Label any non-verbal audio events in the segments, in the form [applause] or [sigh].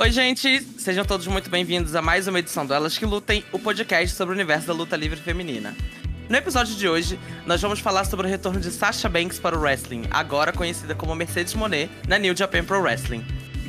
Oi, gente! Sejam todos muito bem-vindos a mais uma edição do Elas que Lutem, o podcast sobre o universo da luta livre feminina. No episódio de hoje, nós vamos falar sobre o retorno de Sasha Banks para o wrestling, agora conhecida como Mercedes Monet, na New Japan Pro Wrestling.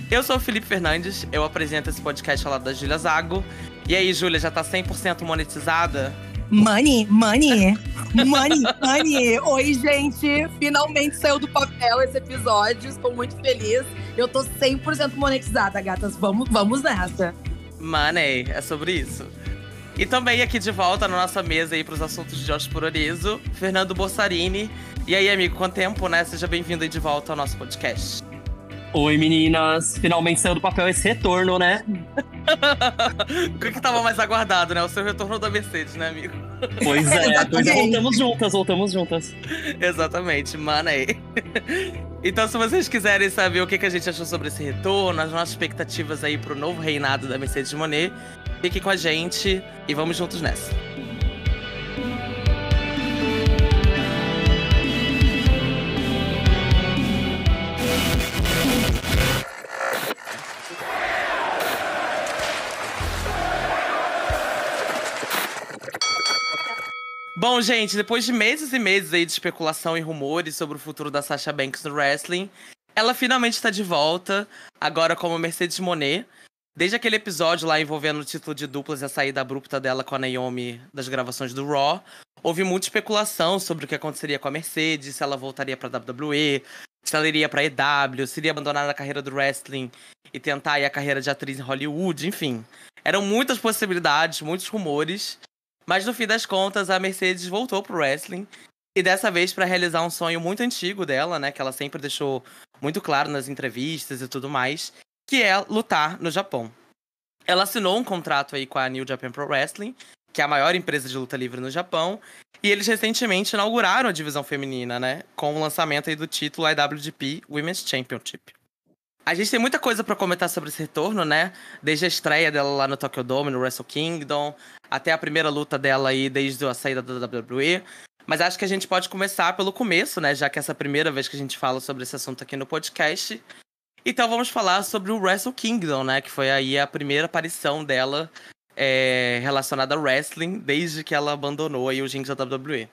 Eu sou o Felipe Fernandes, eu apresento esse podcast ao lado da Júlia Zago. E aí, Júlia, já tá 100% monetizada? Money, money, money, money. Oi, gente. Finalmente saiu do papel esse episódio. Estou muito feliz. Eu tô 100% monetizada, gatas. Vamos, vamos nessa. Money, é sobre isso. E também aqui de volta na nossa mesa aí pros assuntos de Jorge Pororizo, Fernando Bossarini. E aí, amigo, quanto tempo, né? Seja bem-vindo aí de volta ao nosso podcast. Oi, meninas! Finalmente saiu do papel esse retorno, né? [laughs] o que, que tava mais aguardado, né? O seu retorno da Mercedes, né, amigo? Pois é, pois é, voltamos juntas, voltamos juntas. Exatamente, mano aí. Então, se vocês quiserem saber o que, que a gente achou sobre esse retorno, as nossas expectativas aí pro novo reinado da Mercedes Monet, fiquem com a gente e vamos juntos nessa. Bom, gente, depois de meses e meses aí de especulação e rumores sobre o futuro da Sasha Banks no wrestling, ela finalmente está de volta, agora como Mercedes Monet. Desde aquele episódio lá envolvendo o título de duplas e a saída abrupta dela com a Naomi das gravações do Raw, houve muita especulação sobre o que aconteceria com a Mercedes, se ela voltaria para WWE, se ela iria para EW, se iria abandonar a carreira do wrestling e tentar a carreira de atriz em Hollywood, enfim. Eram muitas possibilidades, muitos rumores. Mas no fim das contas, a Mercedes voltou pro wrestling. E dessa vez para realizar um sonho muito antigo dela, né? Que ela sempre deixou muito claro nas entrevistas e tudo mais. Que é lutar no Japão. Ela assinou um contrato aí com a New Japan Pro Wrestling, que é a maior empresa de luta livre no Japão. E eles recentemente inauguraram a divisão feminina, né? Com o lançamento aí do título IWGP Women's Championship. A gente tem muita coisa para comentar sobre esse retorno, né? Desde a estreia dela lá no Tokyo Dome, no Wrestle Kingdom, até a primeira luta dela aí desde a saída da WWE. Mas acho que a gente pode começar pelo começo, né? Já que essa é a primeira vez que a gente fala sobre esse assunto aqui no podcast. Então vamos falar sobre o Wrestle Kingdom, né? Que foi aí a primeira aparição dela é, relacionada ao wrestling desde que ela abandonou aí os rings da WWE.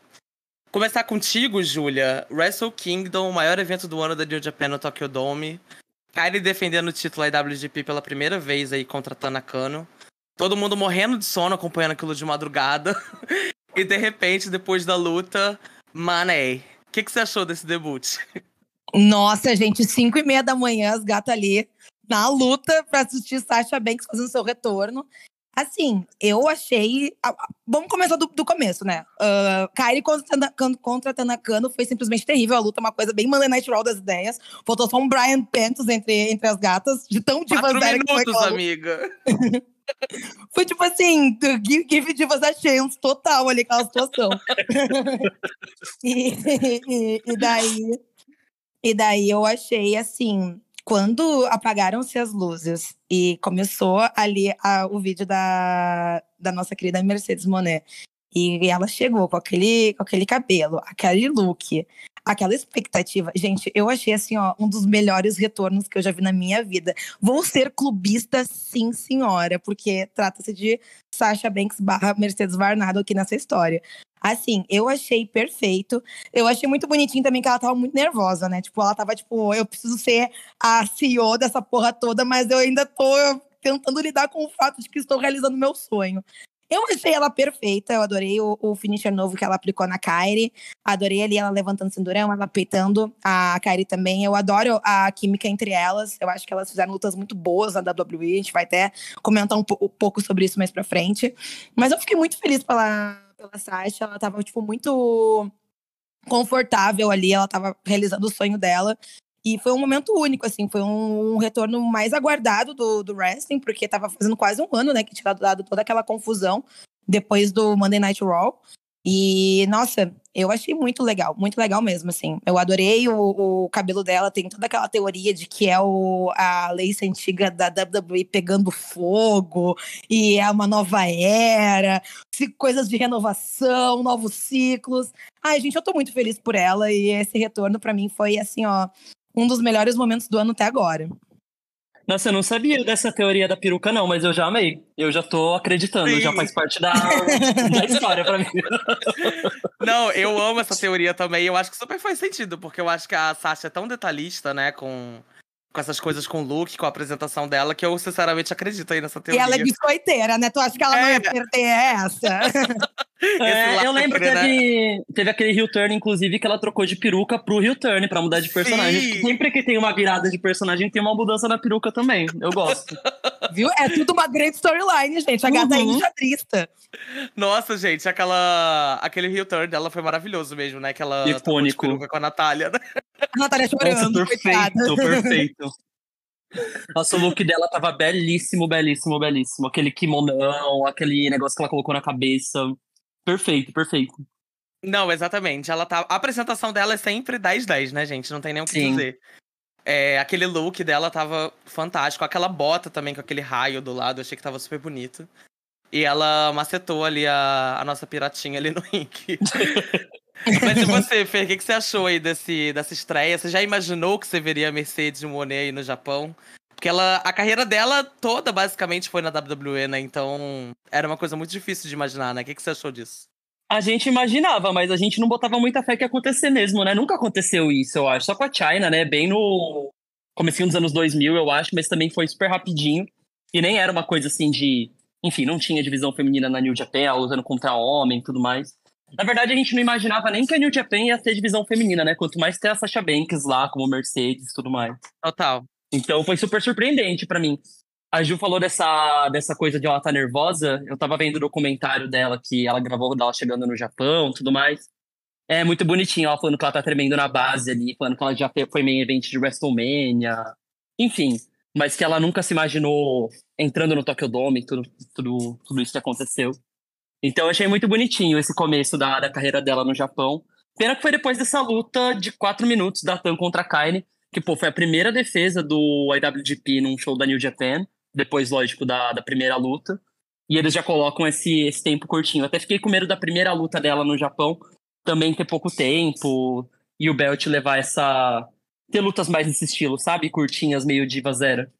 Começar contigo, Júlia. Wrestle Kingdom, o maior evento do ano da New Japan no Tokyo Dome. Kyrie defendendo o título IWGP pela primeira vez aí contra Tanakano. Todo mundo morrendo de sono acompanhando aquilo de madrugada. [laughs] e de repente, depois da luta, Money. O que, que você achou desse debut? Nossa, gente, 5 e meia da manhã, as gatas ali na luta para assistir Sasha Banks fazendo seu retorno. Assim, eu achei. Vamos começar do, do começo, né? Uh, Kyrie contra, contra Tanakano foi simplesmente terrível. A luta, é uma coisa bem Monday Night Raw das ideias. Faltou só um Brian Pentos entre, entre as gatas, de tão divas minutos, que foi amiga. [laughs] foi tipo assim, give, give divas a chance total ali, aquela situação. [laughs] e, e, e daí. E daí eu achei assim quando apagaram-se as luzes e começou ali a, o vídeo da, da nossa querida Mercedes Monet, e ela chegou com aquele, com aquele cabelo, aquele look, aquela expectativa. Gente, eu achei assim, ó, um dos melhores retornos que eu já vi na minha vida. Vou ser clubista, sim, senhora, porque trata-se de Sasha Banks barra Mercedes Varnado aqui nessa história. Assim, eu achei perfeito. Eu achei muito bonitinho também que ela tava muito nervosa, né? Tipo, ela tava tipo, eu preciso ser a CEO dessa porra toda, mas eu ainda tô tentando lidar com o fato de que estou realizando meu sonho. Eu achei ela perfeita, eu adorei o, o finisher novo que ela aplicou na Kairi. Adorei ali ela levantando o cinturão, ela peitando a Kairi também. Eu adoro a química entre elas. Eu acho que elas fizeram lutas muito boas na WWE. A gente vai até comentar um, pouco sobre isso mais pra frente. Mas eu fiquei muito feliz pela pela Sasha, ela tava, tipo, muito confortável ali, ela tava realizando o sonho dela. E foi um momento único, assim, foi um, um retorno mais aguardado do, do wrestling, porque tava fazendo quase um ano, né, que tinha dado toda aquela confusão depois do Monday Night Raw. E, nossa, eu achei muito legal, muito legal mesmo, assim. Eu adorei o, o cabelo dela, tem toda aquela teoria de que é o, a Lacey antiga da WWE pegando fogo, e é uma nova era, coisas de renovação, novos ciclos. Ai, gente, eu tô muito feliz por ela, e esse retorno para mim foi, assim, ó, um dos melhores momentos do ano até agora. Nossa, eu não sabia dessa teoria da peruca, não, mas eu já amei. Eu já tô acreditando, Sim. já faz parte da, da história pra mim. [laughs] Não, eu amo essa teoria também. Eu acho que super faz sentido, porque eu acho que a Sasha é tão detalhista, né, com, com essas coisas com o look, com a apresentação dela, que eu sinceramente acredito aí nessa E teoria. ela é biscoiteira, né? Tu acha que ela não É. ia perder essa? [laughs] É, eu lembro que né? teve, teve aquele heel turn, inclusive, que ela trocou de peruca pro heel turn pra mudar de personagem. Sim. Sempre que tem uma virada de personagem, tem uma mudança na peruca também. Eu gosto. [laughs] Viu? É tudo uma grande storyline, gente. A gata é Uhum. enxadrista. Nossa, gente, aquela, aquele heel turn dela foi maravilhoso mesmo, né? Que ela trocou de Icônico. com a Natália. né? A Natália Nossa, chorando, coitada. perfeito, perfeito. Nossa, o look dela tava belíssimo, belíssimo, belíssimo. Aquele kimonão, aquele negócio que ela colocou na cabeça. Perfeito, perfeito. Não, exatamente. Ela tá... A apresentação dela é sempre 10-10, né, gente? Não tem nem o que Sim. dizer. É, aquele look dela tava fantástico. Aquela bota também com aquele raio do lado, eu achei que tava super bonito. E ela macetou ali a, a nossa piratinha ali no ringue. [laughs] Mas e você, Fer, o que, que você achou aí desse, dessa estreia? Você já imaginou que você veria a Mercedes Monet aí no Japão? Porque ela, a carreira dela toda basicamente foi na WWE, né? Então era uma coisa muito difícil de imaginar, né? O que, que você achou disso? A gente imaginava, mas a gente não botava muita fé que ia acontecer mesmo, né? Nunca aconteceu isso, eu acho. Só com a China, né? Bem no comecinho dos anos 2000, eu acho, mas também foi super rapidinho. E nem era uma coisa assim de... Enfim, não tinha divisão feminina na New Japan, ela lutando contra homem e tudo mais. Na verdade, a gente não imaginava nem que a New Japan ia ter divisão feminina, né? Quanto mais ter a Sasha Banks lá, como Mercedes e tudo mais. Total. Então foi super surpreendente pra mim. A Ju falou dessa, dessa coisa de ela estar nervosa. Eu tava vendo o documentário dela que ela gravou dela chegando no Japão tudo mais. É muito bonitinho, ela falando que ela tá tremendo na base ali, falando que ela já foi main event de WrestleMania. Enfim, mas que ela nunca se imaginou entrando no Tokyo Dome, tudo, tudo, tudo isso que aconteceu. Então eu achei muito bonitinho esse começo da, da carreira dela no Japão. Pena que foi depois dessa luta de quatro minutos da Tan contra a Kaine, que pô, foi a primeira defesa do IWGP num show da New Japan, depois, lógico, da, da primeira luta. E eles já colocam esse, esse tempo curtinho. Até fiquei com medo da primeira luta dela no Japão também ter pouco tempo e o Belt levar essa. ter lutas mais nesse estilo, sabe? Curtinhas, meio diva zero.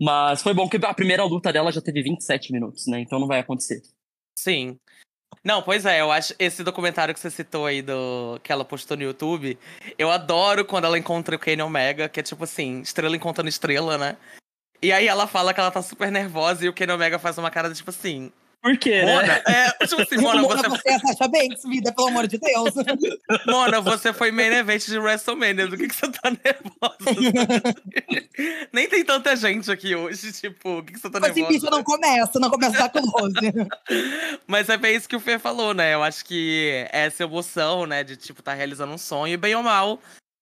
Mas foi bom que a primeira luta dela já teve 27 minutos, né? Então não vai acontecer. Sim. Não, pois é, eu acho esse documentário que você citou aí do que ela postou no YouTube, eu adoro quando ela encontra o Kenny Omega, que é tipo assim, estrela encontrando estrela, né? E aí ela fala que ela tá super nervosa e o Kenny Omega faz uma cara de tipo assim, Por quê, né? Mona, é, tipo assim, Mona, Mona, você, você é a Sasha Banks, vida, pelo amor de Deus. [laughs] Mona, você foi main event de WrestleMania, do que, que você tá nervosa? [laughs] Nem tem tanta gente aqui hoje, tipo, o que, que você tá Esse nervosa? bicho não começa, não começa a dar close. [laughs] Mas é bem isso que o Fer falou, né? Eu acho que essa emoção, né, de tipo, tá realizando um sonho, e bem ou mal,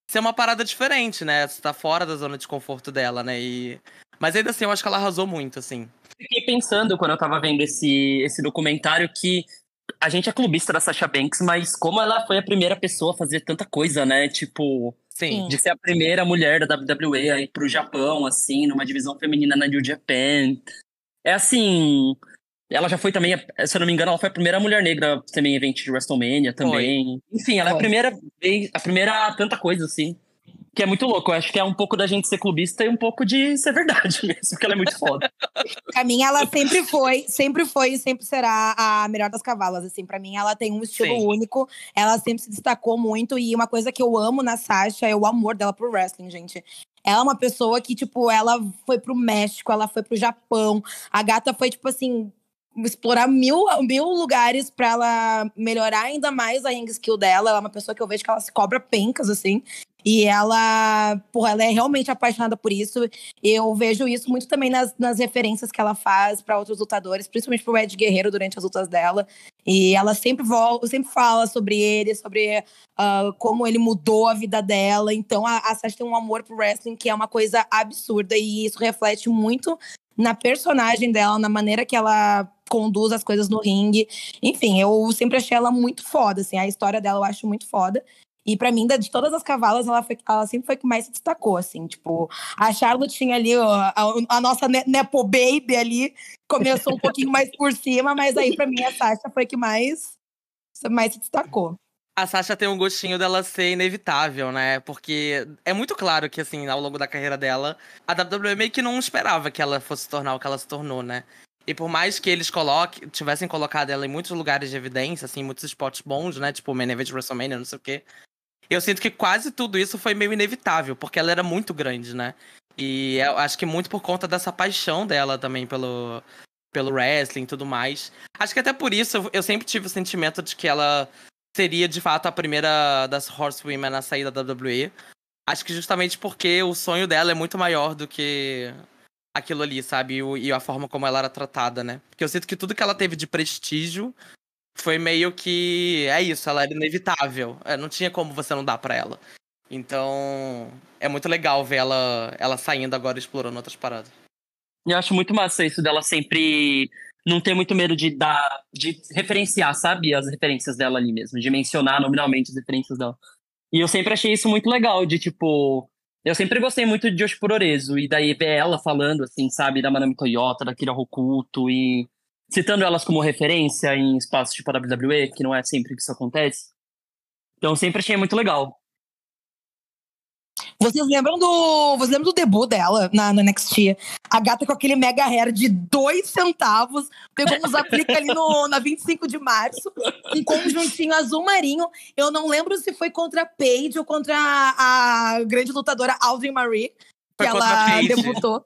ser uma parada diferente, né? Você tá fora da zona de conforto dela, né? E... Mas ainda assim, eu acho que ela arrasou muito, assim. Fiquei pensando quando eu tava vendo esse, esse documentário que a gente é clubista da Sasha Banks, mas como ela foi a primeira pessoa a fazer tanta coisa, né? Tipo, Sim. De ser a primeira mulher da WWE a ir pro Japão, assim, numa divisão feminina na New Japan. É assim. Ela já foi também, se eu não me engano, ela foi a primeira mulher negra a ser main event de WrestleMania também. Enfim, ela é a Foi. primeira vez, a primeira tanta coisa, assim. Que é muito louco. Eu acho que é um pouco da gente ser clubista e um pouco de ser verdade [laughs] mesmo, porque ela é muito foda. Pra mim, ela sempre foi, sempre foi e sempre será a melhor das cavalas. Assim, para mim, ela tem um estilo Sim. único. Ela sempre se destacou muito. E uma coisa que eu amo na Sasha é o amor dela pro wrestling, gente. Ela é uma pessoa que, tipo, ela foi pro México, ela foi pro Japão. A gata foi, tipo assim, explorar mil, mil lugares pra ela melhorar ainda mais a ring skill dela. Ela é uma pessoa que eu vejo que ela se cobra pencas, assim. E ela, porra, ela é realmente apaixonada por isso. Eu vejo isso muito também nas, nas referências que ela faz pra outros lutadores, principalmente pro Ed Guerreiro durante as lutas dela. E ela sempre volta, sempre fala sobre ele, sobre ah, como ele mudou a vida dela. Então a, a Sasha tem um amor pro wrestling que é uma coisa absurda e isso reflete muito na personagem dela, na maneira que ela conduz as coisas no ringue. Enfim, eu sempre achei ela muito foda, assim, a história dela eu acho muito foda. E pra mim, de todas as cavalas, ela, foi, ela sempre foi que mais se destacou, assim, tipo, a Charlotte tinha ali ó, a, a nossa ne- Nepo Baby ali, começou um pouquinho mais por cima, mas aí pra mim a Sasha foi que mais, mais se destacou. a Sasha tem um gostinho dela ser inevitável, né? Porque é muito claro que, assim, ao longo da carreira dela, a WWE meio que não esperava que ela fosse se tornar o que ela se tornou, né? E por mais que eles coloquem, tivessem colocado ela em muitos lugares de evidência, assim, muitos spots bons, né? Tipo, main event WrestleMania, não sei o quê. Eu sinto que quase tudo isso foi meio inevitável, porque ela era muito grande, né? E eu acho que muito por conta dessa paixão dela também pelo, pelo wrestling e tudo mais. Acho que até por isso eu sempre tive o sentimento de que ela seria de fato a primeira das Horsewomen a sair da WWE. Acho que justamente porque o sonho dela é muito maior do que aquilo ali, sabe? E, a forma como ela era tratada, né? Porque eu sinto que tudo que ela teve de prestígio foi meio que. É isso, ela era inevitável. É, não tinha como você não dar para ela. Então. É muito legal ver ela, ela saindo agora explorando outras paradas. Eu acho muito massa isso dela sempre não ter muito medo de dar, de referenciar, sabe? As referências dela ali mesmo, de mencionar nominalmente as referências dela. E eu sempre achei isso muito legal, de tipo. Eu sempre gostei muito de Yoshipororezo, e daí ver ela falando, assim, sabe, da Manami Toyota, da Kira Hokuto, e citando elas como referência em espaços tipo a WWE, que não é sempre que isso acontece. Então sempre achei muito legal. Vocês lembram do. Vocês lembram do debut dela na, na NXT? A gata com aquele mega hair de dois centavos, pegou uns aplica ali no, na 25 de março, um conjuntinho azul marinho. Eu não lembro se foi contra a Paige ou contra a, a grande lutadora Audrey Marie, que foi ela debutou.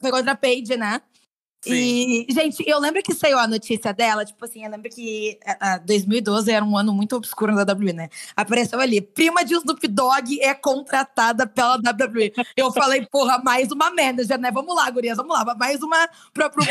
Foi contra a Paige, né? Sim. E, gente, eu lembro que saiu a notícia dela, tipo assim, eu lembro que a, a 2012 era um ano muito obscuro da WWE, né? Apareceu ali, prima de Snoop Dogg é contratada pela WWE. Eu falei, porra, mais uma manager, né? Vamos lá, gurias, vamos lá, mais uma pro, pro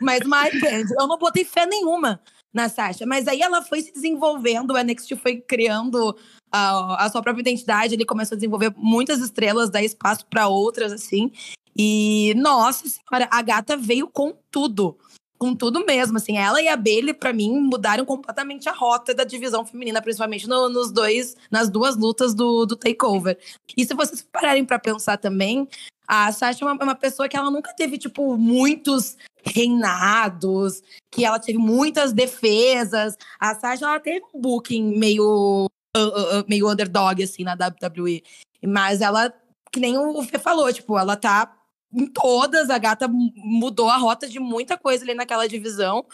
mais uma agente. Eu não botei fé nenhuma na Sasha, mas aí ela foi se desenvolvendo, o NXT foi criando a, a sua própria identidade, ele começou a desenvolver muitas estrelas, dar espaço para outras, assim. E, nossa senhora, a gata veio com tudo. Com tudo mesmo, assim. Ela e a Bailey, para mim, mudaram completamente a rota da divisão feminina, principalmente no, nos dois, nas duas lutas do, do Takeover. E se vocês pararem para pensar também, a Sasha é uma, uma, pessoa que ela nunca teve, tipo, muitos reinados, que ela teve muitas defesas. A Sasha, ela teve um booking meio, uh, uh, uh meio underdog, assim, na WWE. Mas ela, que nem o Fê falou, tipo, ela tá em todas, a gata mudou a rota de muita coisa ali naquela divisão.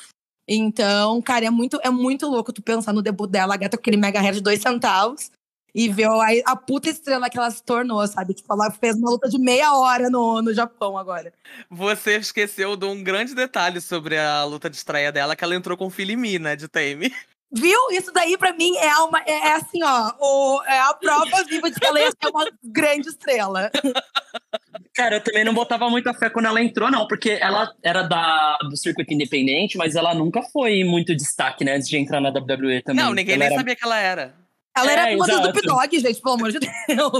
Então, cara, é muito, é muito louco tu pensar no debut dela, a gata com aquele mega hair de dois centavos. E ver a, a puta estrela que ela se tornou, sabe? Tipo, ela fez uma luta de meia hora no, no Japão agora. Você esqueceu de um grande detalhe sobre a luta de estreia dela, que ela entrou com Filimi, né, de Tame. Viu? Isso daí, pra mim, é, uma, é, é assim, ó. O, é a prova viva de que ela ia ser uma grande estrela. Cara, eu também não botava muita fé quando ela entrou, não, porque ela era da, do circuito independente, mas ela nunca foi muito destaque, né, antes de entrar na WWE também. Não, ninguém ela nem era... sabia que ela era. Ela é, era uma das do Dog, gente, pelo amor de Deus.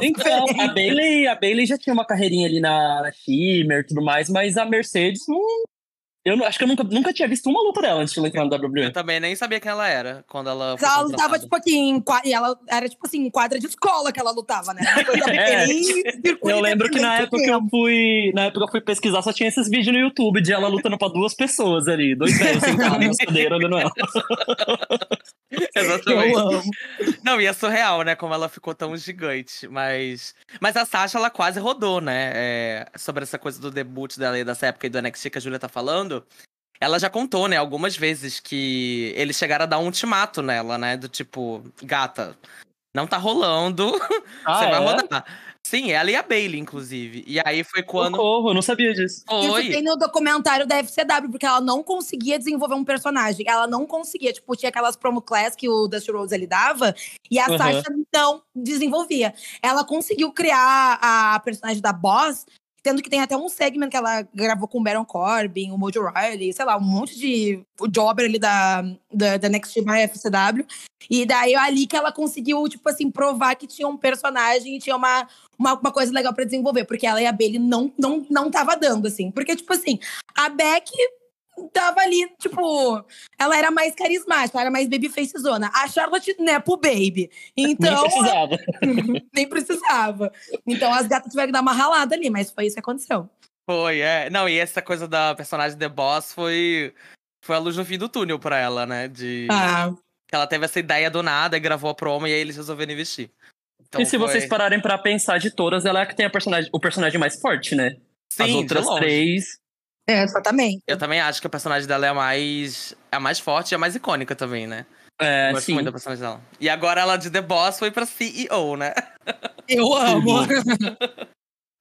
Então, a Bailey, a Bailey já tinha uma carreirinha ali na, na Shimmer e tudo mais, mas a Mercedes não, eu acho que eu nunca, nunca tinha visto uma luta dela antes de ela entrar no WWE. Eu também nem sabia quem ela era quando ela. Foi ela lutava, tipo aqui, em, e ela era, tipo assim, em quadra de escola que ela lutava, né? [laughs] é. Eu lembro que na época que eu fui. Na época eu fui pesquisar, só tinha esses vídeos no YouTube de ela lutando pra duas pessoas ali, dois velhos sentados na cadeira olhando ela. [laughs] Exatamente. Não, e é surreal, né? Como ela ficou tão gigante. Mas. Mas a Sasha, ela quase rodou, né? É, sobre essa coisa do debut dela e dessa época aí do NXT que a Julia tá falando ela já contou, né, algumas vezes que eles chegaram a dar um ultimato nela, né? Do tipo, gata, não tá rolando, [laughs] ah, você é? vai rodar. Sim, ela e a Bailey, inclusive. E aí foi quando. Socorro, eu não sabia disso. Foi. Isso tem no documentário da FCW, porque ela não conseguia desenvolver um personagem. Ela não conseguia. Tipo, tinha aquelas promo class que o Dusty Rhodes ele dava, e a uhum. Sasha não desenvolvia. Ela conseguiu criar a personagem da Boss Tendo que tem até um segmento que ela gravou com o Baron Corbin, o Mojo Riley, sei lá, um monte de o jobber ali da, da, da Next FCW. E daí é ali que ela conseguiu, tipo assim, provar que tinha um personagem e tinha uma, uma, uma coisa legal para desenvolver. Porque ela e a Bailey não, não, não tava dando, assim. Porque, tipo assim, a Beck tava ali, tipo, ela era mais carismática, ela era mais babyface zona. A Charlotte Nepo Baby. Então. Nem precisava. [laughs] nem precisava. Então as gatas tiveram que dar uma ralada ali, mas foi isso que aconteceu. Foi, é. Não, e essa coisa da personagem The Boss foi. Foi a luz no fim do túnel pra ela, né? De. Ah. Ela teve essa ideia do nada e gravou a promo e aí eles resolveram investir. Então e se foi- vocês pararem pra pensar de todas, ela é a que tem a personagem, o personagem mais forte, né? Sim, As de outras longe. três. É, exatamente. Eu também acho que a personagem dela é a mais. é a mais forte e a mais icônica também, né? É, Eu gosto sim. muito da personagem dela. E agora ela de The Boss foi pra CEO, né? [laughs] Eu amo. [laughs]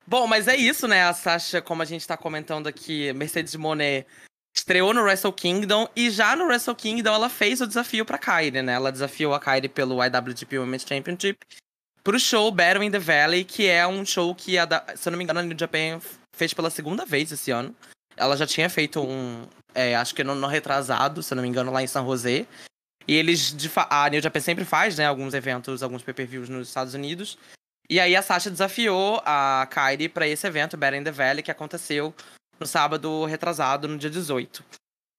Bom, mas é isso, né? A Sasha, como a gente tá comentando aqui, Mercedes Monet estreou no Wrestle Kingdom e já no Wrestle Kingdom ela fez o desafio pra Kairi, né? Ela desafiou a Kairi pelo IWGP Women's Championship pro show Battle in the Valley, que é um show que, a da- se eu não me engano, a New Japan fez pela segunda vez esse ano. Ela já tinha feito um, é, acho que no, no retrasado, se não me engano, lá em San José. E eles, a New Japan sempre faz, né, alguns eventos, alguns pay-per-views nos Estados Unidos. E aí a Sasha desafiou a Kairi pra esse evento, Battle in the Valley, que aconteceu no sábado retrasado, no dia 18.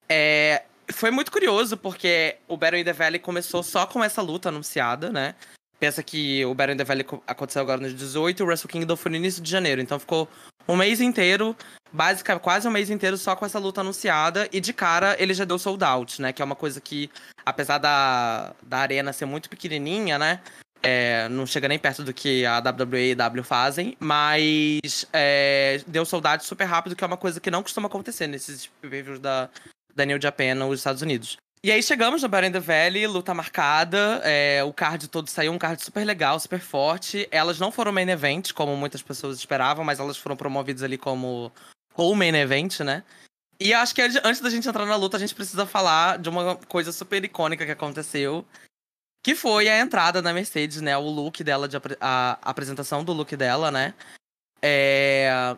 É, foi muito curioso, porque o Battle in the Valley começou só com essa luta anunciada, né? Pensa que o Battle in the Valley co- aconteceu agora no dia 18 e o Wrestle Kingdom foi no início de janeiro. Então ficou um mês inteiro, basicamente quase um mês inteiro só com essa luta anunciada. E de cara ele já deu sold out, né? Que é uma coisa que, apesar da, da arena ser muito pequenininha, né? É, não chega nem perto do que a WWE e W fazem, mas é, deu soldado super rápido, que é uma coisa que não costuma acontecer nesses pay-per-views da, da New Japan nos Estados Unidos. E aí chegamos no in the Valley, luta marcada, é, o card todo saiu, um card super legal, super forte. Elas não foram main event, como muitas pessoas esperavam, mas elas foram promovidas ali como ou main event, né? E acho que antes da gente entrar na luta, a gente precisa falar de uma coisa super icônica que aconteceu, que foi a entrada da Mercedes, né? O look dela, de a, a apresentação do look dela, né? É...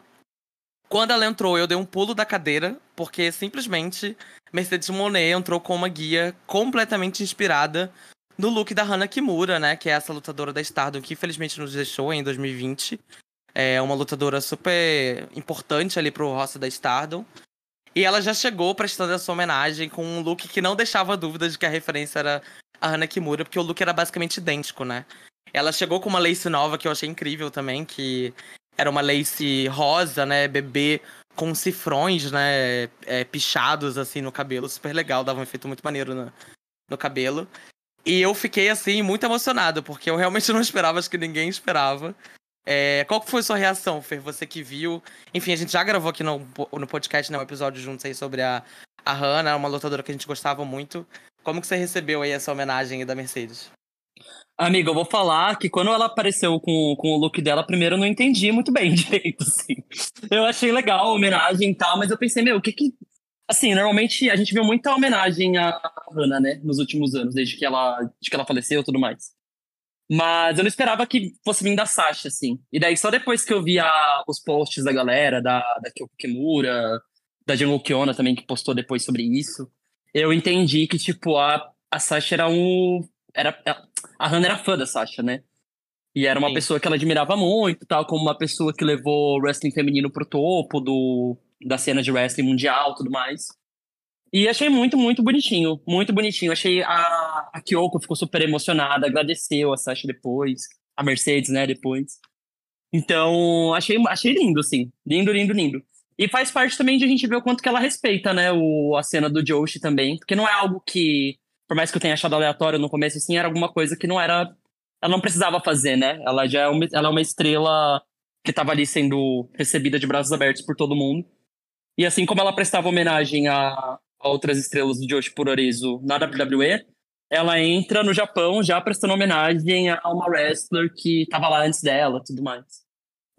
Quando ela entrou, eu dei um pulo da cadeira, porque simplesmente Mercedes Monet entrou com uma guia completamente inspirada no look da Hana Kimura, né? Que é essa lutadora da Stardom que infelizmente nos deixou em 2020. É uma lutadora super importante ali pro roster da Stardom. E ela já chegou prestando essa homenagem com um look que não deixava dúvida de que a referência era a Hana Kimura, porque o look era basicamente idêntico, né? Ela chegou com uma lace nova que eu achei incrível também, que era uma lace rosa, né, bebê, com cifrões, né, é, pichados assim no cabelo, super legal, dava um efeito muito maneiro no, no cabelo. E eu fiquei assim muito emocionado, porque eu realmente [laughs] não esperava, acho que ninguém esperava. É, qual que foi a sua reação, Fer? Você que viu. Enfim, a gente já gravou aqui no, no podcast, né, um episódio juntos aí sobre a, a Hannah, uma lutadora que a gente gostava muito. Como que você recebeu aí essa homenagem aí da Mercedes? Amiga, eu vou falar que quando ela apareceu com, com o look dela, primeiro eu não entendi muito bem [laughs] direito, assim. Eu achei legal a homenagem e tal, mas eu pensei, meu, o que que... Assim, normalmente a gente viu muita homenagem à Hannah, né, nos últimos anos, desde que ela, desde que ela faleceu e tudo mais. Mas eu não esperava que fosse vir da Sasha, assim. E daí, só depois que eu vi a- os posts da galera, da, da Kyoko Kimura, da Jungle Kiona também, que postou depois sobre isso, eu entendi que, tipo, a, a Sasha era um... Era, a Hannah era fã da Sasha, né? E era uma Sim. pessoa que ela admirava muito, tal, como uma pessoa que levou o wrestling feminino pro topo do, da cena de wrestling mundial e tudo mais. E achei muito, muito bonitinho. Muito bonitinho. Achei a, a Kyoko ficou super emocionada, agradeceu a Sasha depois, a Mercedes, né, depois. Então, achei, achei lindo, assim. Lindo, lindo, lindo. E faz parte também de a gente ver o quanto que ela respeita, né, o, a cena do Joshi também. Porque não é algo que, por mais que eu tenha achado aleatório no começo, assim, era alguma coisa que não era. Ela não precisava fazer, né? Ela já é uma, ela é uma estrela que estava ali sendo recebida de braços abertos por todo mundo. E assim como ela prestava homenagem a, a outras estrelas do Joshi Puroresu na WWE, ela entra no Japão já prestando homenagem a uma wrestler que estava lá antes dela tudo mais.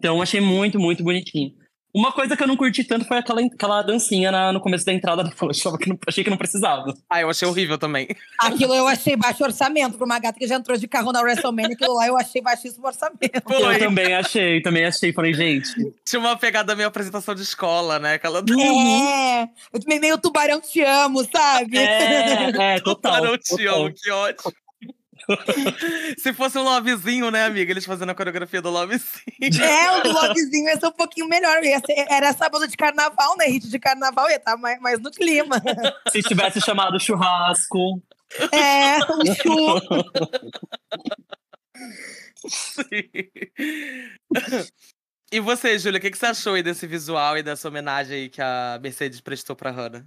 Então achei muito, muito bonitinho. Uma coisa que eu não curti tanto foi aquela, aquela dancinha na- no começo da entrada da [laughs] achava que não, achei que não precisava. Ah, eu achei horrível também. Aquilo eu achei baixo orçamento pra uma gata que já entrou de carro na WrestleMania. Aquilo lá eu achei baixíssimo orçamento. Foi. Eu também achei, também achei. Falei, gente, Tinha uma pegada meio apresentação de escola, né? Aquela É, eu meio- meio tubarão te amo, sabe? é, é [laughs] total. Para o te total. amo, que ótimo. Se fosse um lovezinho, né, amiga? Eles fazendo a coreografia do lovezinho. É, o do Lovezinho ia ser um pouquinho melhor. Ia ser- era sábado de carnaval, né? Hit de carnaval ia estar mais, mais no clima. Se tivesse chamado churrasco. É, um chu. E você, Júlia, o que, que você achou aí desse visual e dessa homenagem aí que a Mercedes prestou pra Hannah?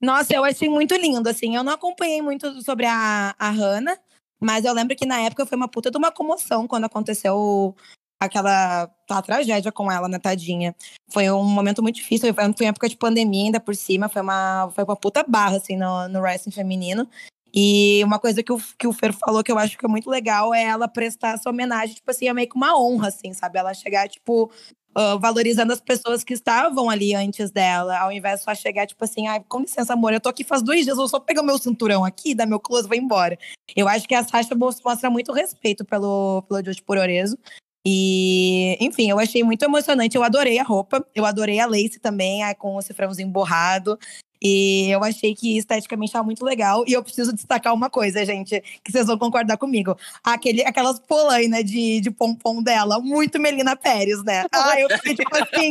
Nossa, eu achei muito lindo, assim. Eu não acompanhei muito sobre a, a Hannah, mas eu lembro que na época foi uma puta de uma comoção quando aconteceu aquela tragédia com ela, né, tadinha. Foi um momento muito difícil, foi, foi época de pandemia ainda por cima, foi uma, foi uma puta barra, assim, no, no wrestling feminino. E uma coisa que o, que o Fer falou que eu acho que é muito legal é ela prestar essa homenagem, tipo assim, é meio que uma honra, assim, sabe? Ela chegar, tipo, uh, valorizando as pessoas que estavam ali antes dela, ao invés de só chegar, tipo assim, ai, com licença, amor, eu tô aqui faz dois dias, vou só pegar meu cinturão aqui, dar meu close vou embora. Eu acho que a Sasha mostra muito respeito pelo, pelo Josh Pororezo. E, enfim, eu achei muito emocionante. Eu adorei a roupa, eu adorei a lace também, com o cifrãozinho borrado. E eu achei que esteticamente estava muito legal. E eu preciso destacar uma coisa, gente, que vocês vão concordar comigo. Aquele, aquelas polainas de, de pompom dela, muito Melina Pérez, né? [laughs] Ah, eu fiquei tipo assim.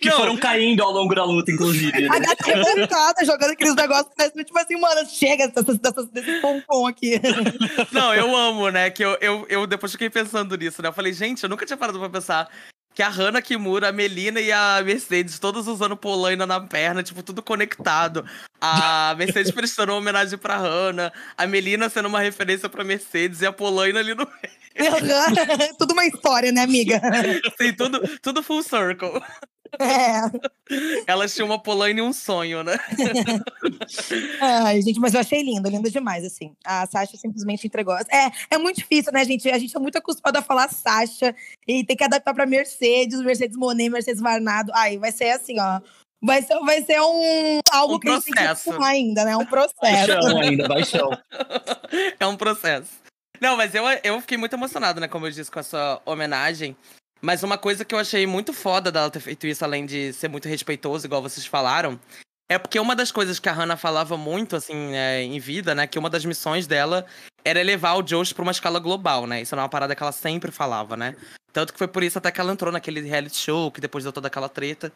que foram caindo ao longo da luta, inclusive. Né? A gata revoltada, jogando aqueles negócios, tipo assim, mano, chega dessas, dessas, desse pompom aqui. Não, eu amo, né? Que eu, eu, eu depois fiquei pensando nisso, né? Eu falei, gente, eu nunca tinha parado pra pensar que a Hannah Kimura, a Melina e a Mercedes, todos usando polaina na perna, tipo, tudo conectado. A [laughs] Mercedes prestando uma homenagem pra Hannah, a Melina sendo uma referência pra Mercedes e a polaina ali no meio. [laughs] tudo uma história, né, amiga? Sim, tudo, tudo full circle. É. Elas tinham uma polaina e um sonho, né? [laughs] Ai, gente, mas eu achei lindo, lindo demais, assim. A Sasha simplesmente entregou. É, é muito difícil, né, gente? A gente é muito acostumado a falar Sasha e tem que adaptar pra Mercedes, Mercedes Monet, Mercedes Varnado. Ai, vai ser assim, ó. Vai ser, vai ser um algo um que a gente tem que ainda, né? Um processo. Baixão ainda, baixão. [laughs] É um processo. Não, mas eu, eu fiquei muito emocionado, né, como eu disse, com essa homenagem. Mas uma coisa que eu achei muito foda dela ter feito isso, além de ser muito respeitoso, igual vocês falaram, é porque uma das coisas que a Hannah falava muito, assim, é, em vida, né? Que uma das missões dela era elevar o Josh pra uma escala global, né? Isso era uma parada que ela sempre falava, né? Tanto que foi por isso até que ela entrou naquele reality show, que depois deu toda aquela treta.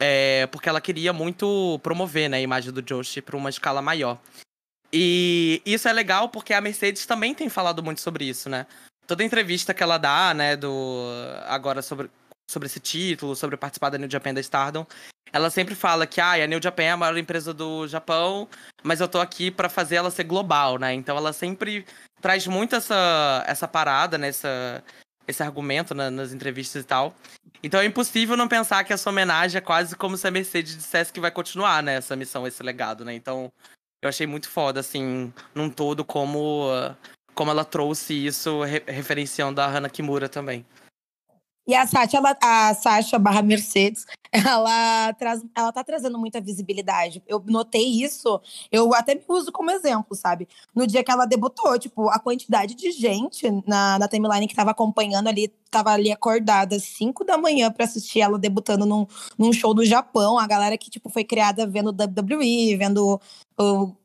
É, porque ela queria muito promover, né, a imagem do Josh pra uma escala maior. E isso é legal porque a Mercedes também tem falado muito sobre isso, né? Toda entrevista que ela dá, né, do agora sobre, sobre esse título, sobre participar da New Japan da Stardom, ela sempre fala que ah, a New Japan é a maior empresa do Japão, mas eu tô aqui para fazer ela ser global, né? Então ela sempre traz muito essa essa parada, né, esse argumento né, nas entrevistas e tal. Então é impossível não pensar que essa homenagem é quase como se a Mercedes dissesse que vai continuar, né, essa missão, esse legado, né? Então eu achei muito foda, assim, num todo, como como ela trouxe isso, re referenciando a Hannah Kimura também. E a Sasha, ela, a Sasha barra Mercedes, ela, traz, ela tá trazendo muita visibilidade. Eu notei isso, eu até me uso como exemplo, sabe? No dia que ela debutou, tipo, a quantidade de gente na, na timeline que tava acompanhando ali, tava ali acordada às 5 da manhã para assistir ela debutando num, num show do Japão. A galera que, tipo, foi criada vendo WWE, vendo uh,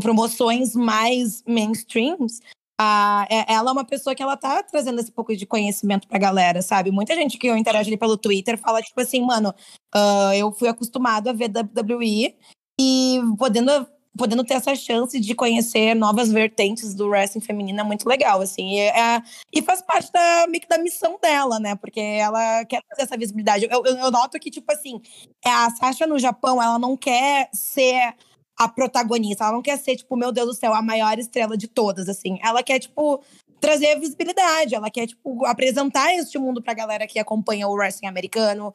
promoções mais mainstreams, a, é, ela é uma pessoa que ela tá trazendo esse pouco de conhecimento pra galera, sabe? Muita gente que eu interajo ali pelo Twitter fala, tipo assim, mano, uh, eu fui acostumado a ver WWE e podendo, podendo ter essa chance de conhecer novas vertentes do wrestling feminino é muito legal, assim. E, é, e faz parte da, da missão dela, né? Porque ela quer fazer essa visibilidade. Eu, eu, eu noto que, tipo assim, é, a Sasha no Japão, ela não quer ser a protagonista. Ela não quer ser, tipo, meu Deus do céu, a maior estrela de todas, assim. Ela quer, tipo, trazer visibilidade. Ela quer, tipo, apresentar este mundo pra galera que acompanha o wrestling americano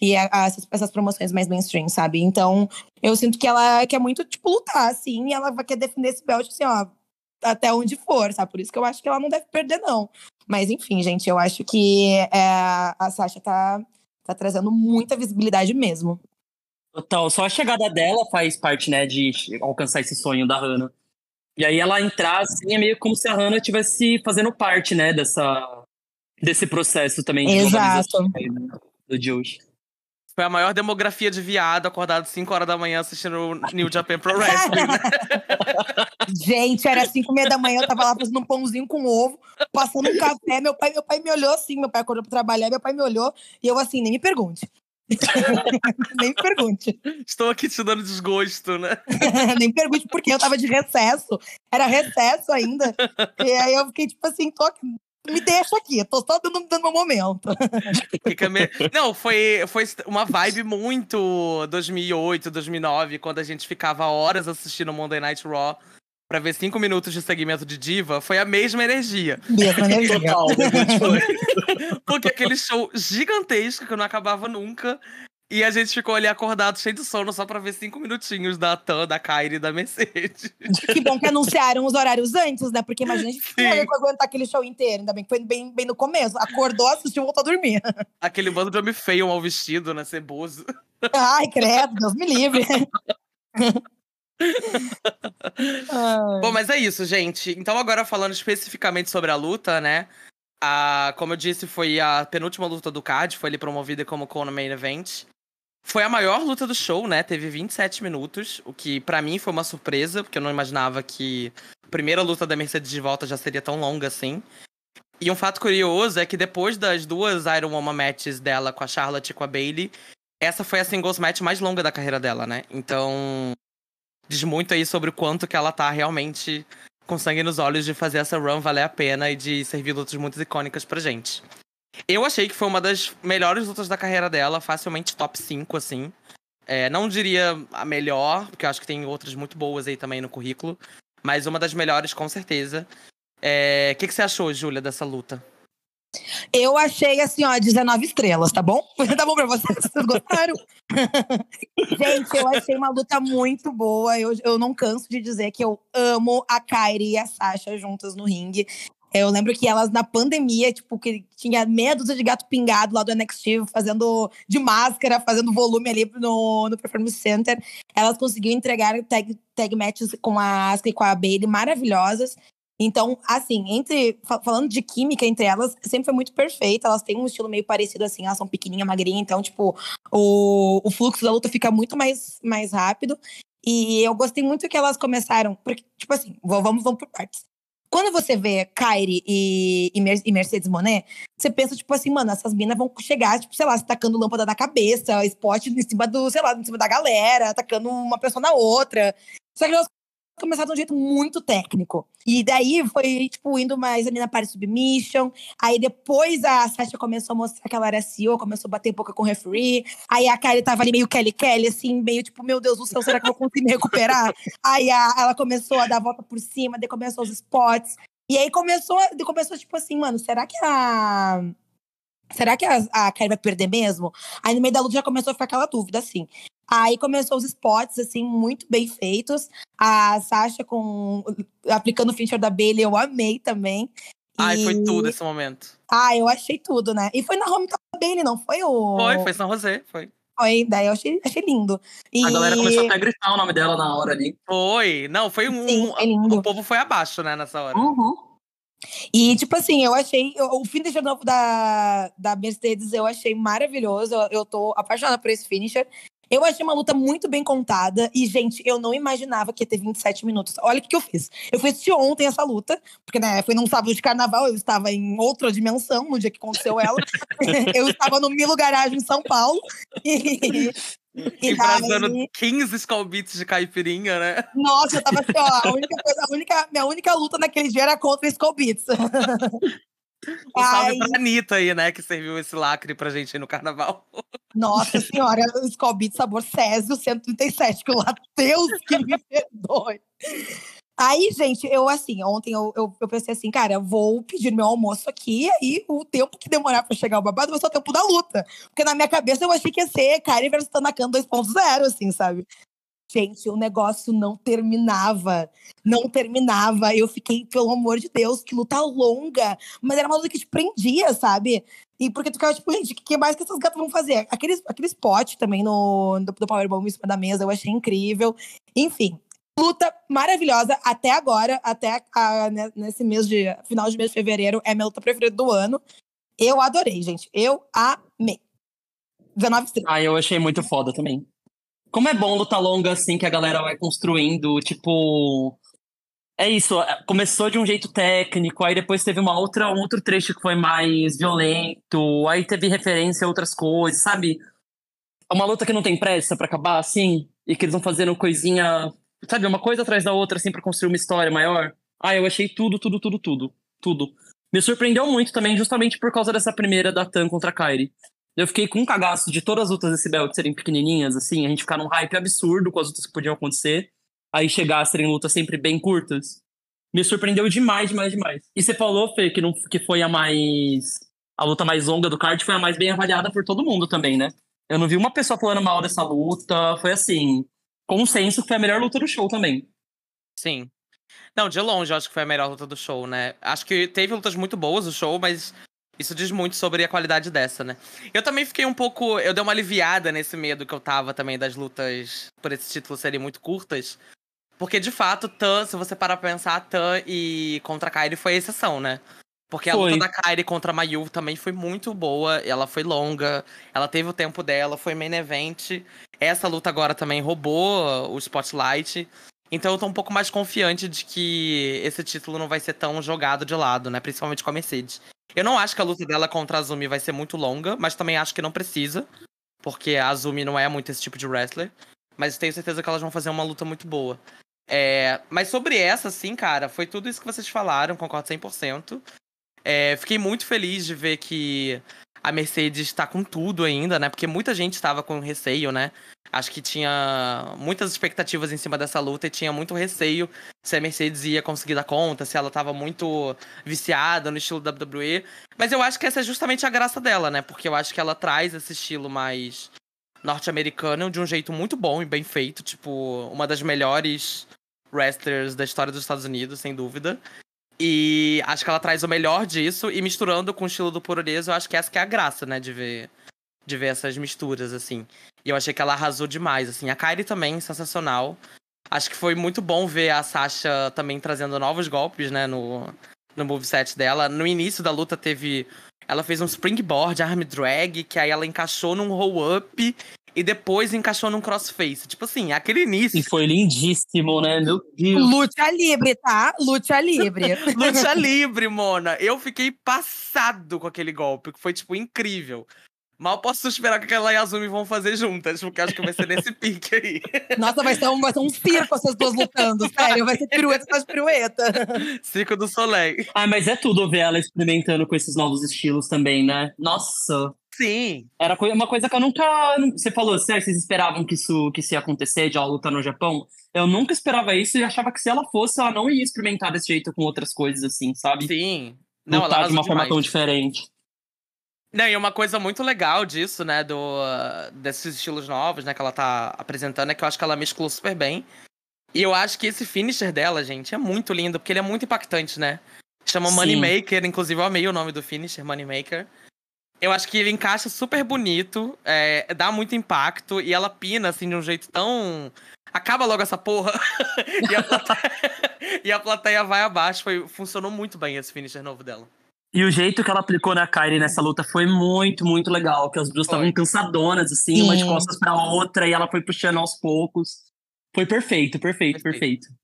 e a, a, essas, essas, promoções mais mainstream, sabe? Então, eu sinto que ela quer muito, tipo, lutar, assim, e ela vai querer defender esse belt, assim, ó, até onde for, sabe? Por isso que eu acho que ela não deve perder, não. Mas, enfim, gente, eu acho que é, a Sasha tá, tá trazendo muita visibilidade mesmo. Total, só a chegada dela faz parte, né, de alcançar esse sonho da Hannah. E aí ela entrar, assim, é meio como se a Hannah estivesse fazendo parte, né, dessa, desse processo também de Exato. Né, do Josh. Foi a maior demografia de viado acordado 5 horas da manhã assistindo New Japan Pro Wrestling. Né? [laughs] Gente, era 5 e meia da manhã, eu tava lá fazendo um pãozinho com ovo, passando um café. Meu pai, meu pai me olhou assim, meu pai acordou pra trabalhar, meu pai me olhou, e eu assim, nem me pergunte. [laughs] Nem pergunte. Estou aqui te dando desgosto, né? [laughs] Nem pergunte porque eu tava de recesso. Era recesso ainda. e aí eu fiquei tipo assim, tô me deixa aqui, tô só dando, dando meu momento. [laughs] Me... Não, foi, foi uma vibe muito 2008, 2009, quando a gente ficava horas assistindo Monday Night Raw pra ver cinco minutos de segmento de diva, foi a mesma energia. Mesma energia. Total. [laughs] Porque aquele show gigantesco que não acabava nunca. E a gente ficou ali acordado, cheio de sono, só pra ver cinco minutinhos da Tan, da Kyrie e da Mercedes. Que bom que anunciaram os horários antes, né? Porque imagina a gente ia aguentar aquele show inteiro. Ainda bem que foi bem, bem no começo. Acordou, assistiu e voltou a dormir. Aquele bando de homem feio mal vestido, né? Ceboso. Ai, credo, Deus me livre. [laughs] Bom, mas é isso, gente. Então, agora falando especificamente sobre a luta, né? A, como eu disse, foi a penúltima luta do card, foi ele promovida como Kona Main Event. Foi a maior luta do show, né? Teve 27 minutos, o que para mim foi uma surpresa, porque eu não imaginava que a primeira luta da Mercedes de volta já seria tão longa assim. E um fato curioso é que depois das duas Iron Woman matches dela com a Charlotte e com a Bailey, essa foi a singles match mais longa da carreira dela, né? Então, diz muito aí sobre o quanto que ela tá realmente com sangue nos olhos de fazer essa run valer a pena e de servir lutas muito icônicas pra gente. Eu achei que foi uma das melhores lutas da carreira dela, facilmente top 5, assim. É, não diria a melhor, porque eu acho que tem outras muito boas aí também no currículo. Mas uma das melhores, com certeza. O é, que, que você achou, Júlia, dessa luta? Eu achei assim, ó, 19 estrelas, tá bom? [laughs] tá bom pra vocês? Vocês gostaram? [laughs] Gente, eu achei uma luta muito boa. Eu, eu não canso de dizer que eu amo a Kairi e a Sasha juntas no ringue. Eu lembro que elas, na pandemia, tipo, que tinha meia dúzia de gato pingado lá do NXT, fazendo de máscara, fazendo volume ali no, no Performance Center. Elas conseguiram entregar tag, tag matches com a Asuka e com a Bailey maravilhosas. Então, assim, entre falando de química entre elas, sempre foi muito perfeita. Elas têm um estilo meio parecido, assim, elas são pequenininha, magrinha, então, tipo, o, o fluxo da luta fica muito mais, mais rápido. E eu gostei muito que elas começaram, porque, tipo assim, vamos, vamos por partes. Quando você vê Kyrie e, e, Mercedes Monet, você pensa, tipo assim, mano, essas minas vão chegar, tipo, sei lá, se tacando lâmpada na cabeça, spot em cima do, sei lá, em cima da galera, atacando uma pessoa na outra. Só que elas começaram de um jeito muito técnico. E daí foi, tipo, indo mais ali na parte submission. Aí depois a Sasha começou a mostrar que ela era CEO, começou a bater boca com o referee. Aí a Kylie tava ali meio Kelly Kelly, assim, meio tipo, meu Deus do céu, será que eu vou conseguir me recuperar? [laughs] aí a, ela começou a dar a volta por cima, daí começou os spots. E aí começou, começou tipo assim, mano, será que a será que a, a Kylie vai perder mesmo? Aí no meio da luta já começou a ficar aquela dúvida, assim. Aí começou os spots, assim, muito bem feitos. A Sasha com aplicando o feature da Bailey, eu amei também. Ai, e... foi tudo esse momento. Ah, eu achei tudo, né? E foi na home da Bailey, não foi o. Foi, foi São José, foi. Foi, daí eu achei, achei lindo. E... A galera começou até a gritar o nome dela na hora ali. Foi, não, foi um. Sim, é lindo. O povo foi abaixo, né, nessa hora. Uhum. E, tipo assim, eu achei. O finisher novo da, da Mercedes eu achei maravilhoso. Eu, eu tô apaixonada por esse finisher. Eu achei uma luta muito bem contada. E, gente, eu não imaginava que ia ter 27 minutos. Olha o que, que eu fiz. Eu fui assistir ontem essa luta, porque, né, foi num sábado de carnaval, eu estava em outra dimensão no dia que aconteceu ela. [laughs] [laughs] eu estava no Milo Garagem, em São Paulo. E, Embrasando daí... 15 skull beats de caipirinha, né? Nossa, eu tava assim, ó, a única coisa, a única, minha única luta naquele dia era contra skull beats. [laughs] Um salve pra Anitta aí, né? Que serviu esse lacre pra gente aí no carnaval. Nossa senhora, o Scalbit sabor Césio 137, que lá, Deus que me perdoe. Aí, gente, eu assim, ontem eu, eu, eu, pensei assim, cara, vou pedir meu almoço aqui, aí o tempo que demorar pra chegar o babado vai ser o tempo da luta. Porque na minha cabeça eu achei que ia ser Karen versus Tanakan 2.0, assim, sabe? Gente, o negócio não terminava. Não terminava. Eu fiquei, pelo amor de Deus, que luta longa. Mas era uma luta que te prendia, sabe? E porque tu ficava tipo, gente, o que mais que essas gatas vão fazer? Aquele, aquele spot também no, do, do Powerbomb em cima da mesa, eu achei incrível. Enfim, luta maravilhosa até agora, até a, né, nesse mês de final de mês de fevereiro, é minha luta preferida do ano. Eu adorei, gente. Eu amei. 19 estrelas. Ah, eu achei muito foda também. Como é bom luta longa assim que a galera vai construindo, tipo. É isso, é, começou de um jeito técnico, aí depois teve uma outra, um outro trecho que foi mais violento, aí teve referência a outras coisas, sabe? Uma luta que não tem pressa para acabar, assim, e que eles vão fazendo coisinha, sabe, uma coisa atrás da outra, assim, pra construir uma história maior. Ah, eu achei tudo, tudo, tudo, tudo. Tudo. Me surpreendeu muito também, justamente por causa dessa primeira da Tan contra a Kairi. Eu fiquei com um cagaço de todas as lutas desse belt serem pequenininhas, assim, a gente ficar num hype absurdo com as lutas que podiam acontecer, aí chegar a serem lutas sempre bem curtas. Me surpreendeu demais, demais, demais. E você falou, Fê, que, não, que foi a mais. A luta mais longa do card foi a mais bem avaliada por todo mundo também, né? Eu não vi uma pessoa falando mal dessa luta. Foi assim, consenso que foi a melhor luta do show também. Sim. Não, de longe eu acho que foi a melhor luta do show, né? Acho que teve lutas muito boas no show, mas isso diz muito sobre a qualidade dessa, né? Eu também fiquei um pouco. Eu dei uma aliviada nesse medo que eu tava também das lutas por esse título serem muito curtas. Porque, de fato, Tan, se você parar pra pensar, Tan e contra Kairi foi a exceção, né? Porque a Foi. luta da Kairi contra a Mayu também foi muito boa. Ela foi longa, ela teve o tempo dela, foi main event. Essa luta agora também roubou o spotlight. Então eu tô um pouco mais confiante de que esse título não vai ser tão jogado de lado, né? Principalmente com a Mercedes. Eu não acho que a luta dela contra a Azumi vai ser muito longa, mas também acho que não precisa. Porque a Azumi não é muito esse tipo de wrestler. Mas tenho certeza que elas vão fazer uma luta muito boa. É, mas sobre essa, sim, cara, foi tudo isso que vocês falaram, concordo 100%. É, fiquei muito feliz de ver que a Mercedes está com tudo ainda, né? Porque muita gente estava com receio, né? Acho que tinha muitas expectativas em cima dessa luta e tinha muito receio se a Mercedes ia conseguir dar conta, se ela estava muito viciada no estilo WWE. Mas eu acho que essa é justamente a graça dela, né? Porque eu acho que ela traz esse estilo mais norte-americano de um jeito muito bom e bem feito. Tipo, uma das melhores wrestlers da história dos Estados Unidos, sem dúvida. E acho que ela traz o melhor disso e misturando com o estilo do purureza, eu acho que essa que é a graça, né, de ver de ver essas misturas assim. E eu achei que ela arrasou demais, assim. A Kairi também sensacional. Acho que foi muito bom ver a Sasha também trazendo novos golpes, né, no no moveset dela. No início da luta teve ela fez um springboard, arm drag, que aí ela encaixou num roll up e depois encaixou num crossface. Tipo assim, aquele início. E foi lindíssimo, né? Meu Deus. Luta livre, tá? Luta livre. Luta [laughs] livre, Mona. Eu fiquei passado com aquele golpe, que foi, tipo, incrível. Mal posso esperar que aquela e a Azumi vão fazer juntas, porque acho que vai ser nesse [laughs] pique aí. Nossa, vai ser, um, vai ser um circo essas duas lutando, sério. Vai ser pirueta atrás pirueta. [laughs] Circo do Soleil. Ah, mas é tudo ver ela experimentando com esses novos estilos também, né? Nossa. Sim. Era uma coisa que eu nunca. Você falou, sério, vocês esperavam que isso, que isso ia acontecer, de ela lutar no Japão? Eu nunca esperava isso e achava que se ela fosse, ela não ia experimentar desse jeito com outras coisas, assim, sabe? Sim. Não, ela lutar de arrasou uma forma demais. tão diferente. Não, e uma coisa muito legal disso, né, do, desses estilos novos, né, que ela tá apresentando, é que eu acho que ela mesclou super bem. E eu acho que esse finisher dela, gente, é muito lindo, porque ele é muito impactante, né? Chama. Moneymaker, inclusive eu amei o nome do finisher, Moneymaker. Eu acho que ele encaixa super bonito, é, dá muito impacto, e ela pina, assim, de um jeito tão... Acaba logo essa porra! [laughs] e, a plateia... [laughs] e a plateia vai abaixo, foi... funcionou muito bem esse finisher novo dela. E o jeito que ela aplicou na Kairi nessa luta foi muito, muito legal. Que as duas estavam cansadonas, assim, uma de Sim. costas pra outra, e ela foi puxando aos poucos. Foi perfeito, perfeito, Perfeito. perfeito.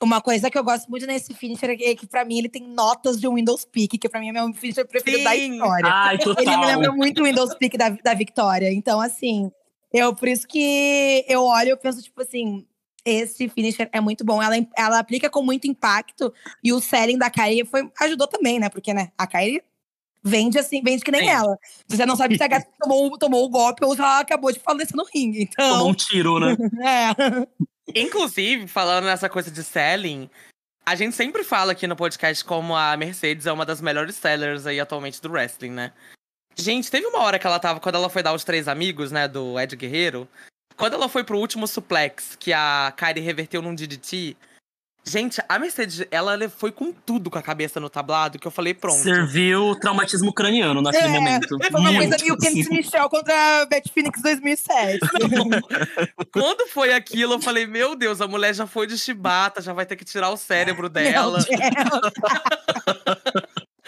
Uma coisa que eu gosto muito nesse finisher é que, pra mim, ele tem notas de um Windows Peak, que pra mim é meu finisher preferido da Sim. história. Ai, total. Ele me lembra muito o Windows Peak da, da Victoria. Então, assim, eu por isso que eu olho e eu penso, tipo assim, esse finisher é muito bom. Ela, ela aplica com muito impacto e o selling da Kairi foi, ajudou também, né? Porque, né, a Kairi vende assim, vende que nem Sim. ela. Você não sabe se a gata tomou, tomou o golpe ou se ela acabou de falecer no ringue. Tomou Então, um tiro, né? [laughs] é. Inclusive, falando nessa coisa de selling, a gente sempre fala aqui no podcast como a Mercedes é uma das melhores sellers aí atualmente do wrestling, né? Gente, teve uma hora que ela tava, quando ela foi dar os três amigos, né, do Ed Guerreiro, quando ela foi pro último suplex, que a Kyrie reverteu num DDT, gente, a Mercedes, ela foi com tudo com a cabeça no tablado, que eu falei, pronto. Serviu traumatismo craniano naquele É, momento. Foi uma coisa meio assim. Michel contra a Beth Phoenix 2007. [laughs] Quando foi aquilo, eu falei, meu Deus, a mulher já foi de chibata, já vai ter que tirar o cérebro dela. [laughs]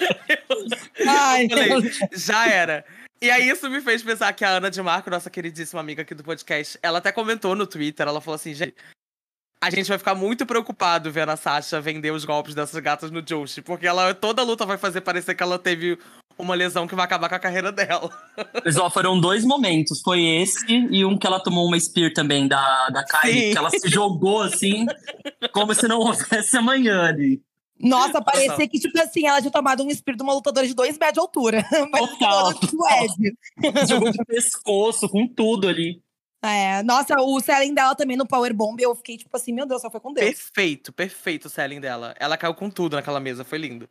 Meu Deus. Ai, Eu falei. Já era. E aí isso me fez pensar que a Ana de Marco, nossa queridíssima amiga aqui do podcast, ela até comentou no Twitter, ela falou assim, gente, a gente vai ficar muito preocupado vendo a Sasha vender os golpes dessas gatas no Joshi, porque ela toda luta vai fazer parecer que ela teve uma lesão que vai acabar com a carreira dela. [laughs] Mas ó, foram dois momentos. Foi esse e um que ela tomou uma spear também da, da Kylie, Sim. que ela se jogou assim, como se não houvesse amanhã ali. Nossa, parecia que, tipo assim, ela tinha tomado um espírito de uma lutadora de dois metros de altura. [laughs] Total, total. [laughs] Jogou de pescoço, com tudo ali. É, nossa, o selling dela também no Power Bomb, eu fiquei tipo assim, meu Deus, só foi com Deus. Perfeito, perfeito o selling dela. Ela caiu com tudo naquela mesa, foi lindo.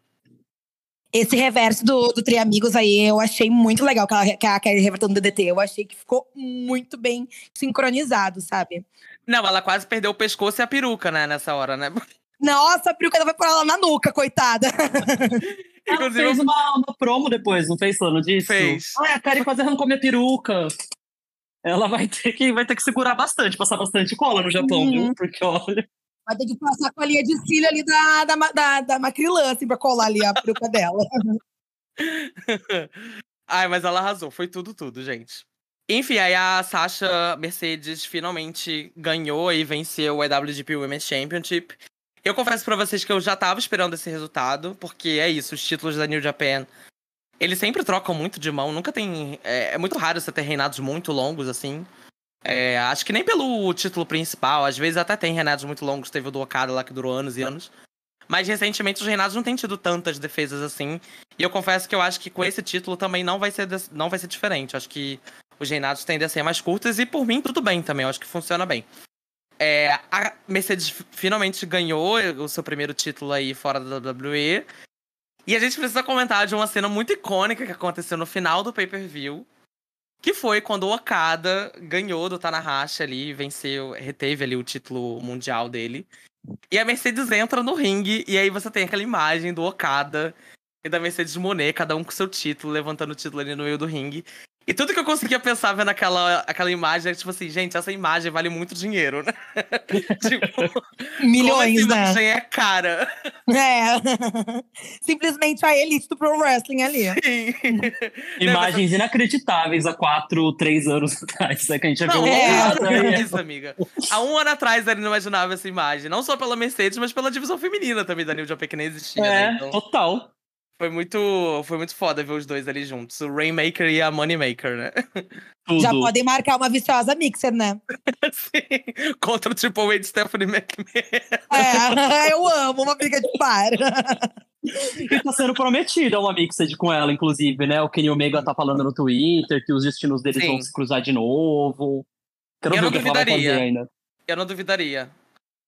Esse reverso do, do Tri Amigos aí, eu achei muito legal que, ela, que a Kelly revertendo no DDT. Eu achei que ficou muito bem sincronizado, sabe? Não, ela quase perdeu o pescoço e a peruca, né, nessa hora, né? [laughs] Nossa, a peruca vai pôr ela na nuca, coitada. ela fez uma, uma, promo depois, não fez falando disso? Fez. Ah, a Kari quase arrancou minha peruca. Ela vai ter que, vai ter que segurar bastante, passar bastante cola no Japão, uhum. viu? Porque olha. Vai ter que passar com a linha de cílio ali da, da, da, da Macrilã, assim, pra colar ali a peruca [laughs] dela. [laughs] Ai, mas ela arrasou. Foi tudo, tudo, gente. Enfim, aí a Sasha Mercedes finalmente ganhou e venceu o IWGP Women's Championship. Eu confesso para vocês que eu já tava esperando esse resultado, porque é isso, os títulos da New Japan, eles sempre trocam muito de mão, nunca tem... É, é muito raro você ter reinados muito longos, assim. É, acho que nem pelo título principal, às vezes até tem reinados muito longos, teve o do Okada lá que durou anos e anos. Mas recentemente os reinados não têm tido tantas defesas assim. E eu confesso que eu acho que com esse título também não vai ser, não vai ser diferente. Acho que os reinados tendem a ser mais curtos e por mim tudo bem também, eu acho que funciona bem. É, a Mercedes finalmente ganhou o seu primeiro título aí fora da WWE. E a gente precisa comentar de uma cena muito icônica que aconteceu no final do pay-per-view. Que foi quando o Okada ganhou do Tanahashi ali, venceu, reteve ali o título mundial dele. E a Mercedes entra no ringue, e aí você tem aquela imagem do Okada e da Mercedes Monet, cada um com seu título, levantando o título ali no meio do ringue. E tudo que eu conseguia pensar vendo aquela, aquela imagem é tipo assim, gente, essa imagem vale muito dinheiro, né? [laughs] tipo, milhões, como essa imagem né? é cara. É. [laughs] Simplesmente a elite do pro wrestling ali. Sim. [laughs] Imagens inacreditáveis há quatro, três anos atrás, é que a gente já não, viu é. isso, amiga. Há um ano atrás ele não imaginava essa imagem, não só pela Mercedes, mas pela divisão feminina também da New Japan que nem existia. É, né? então... total. Foi muito, foi muito foda ver os dois ali juntos. O Rainmaker e a Moneymaker, né? [laughs] Tudo. Já podem marcar uma viciosa mixer, né? [laughs] Sim. Contra o Triple H Stephanie McMahon. É, [laughs] eu amo uma briga de par. E tá sendo prometida uma mixed com ela, inclusive, né? O Kenny Omega tá falando no Twitter que os destinos deles Sim. vão se cruzar de novo. Quero Eu não o que ela vai duvidaria. Eu não duvidaria.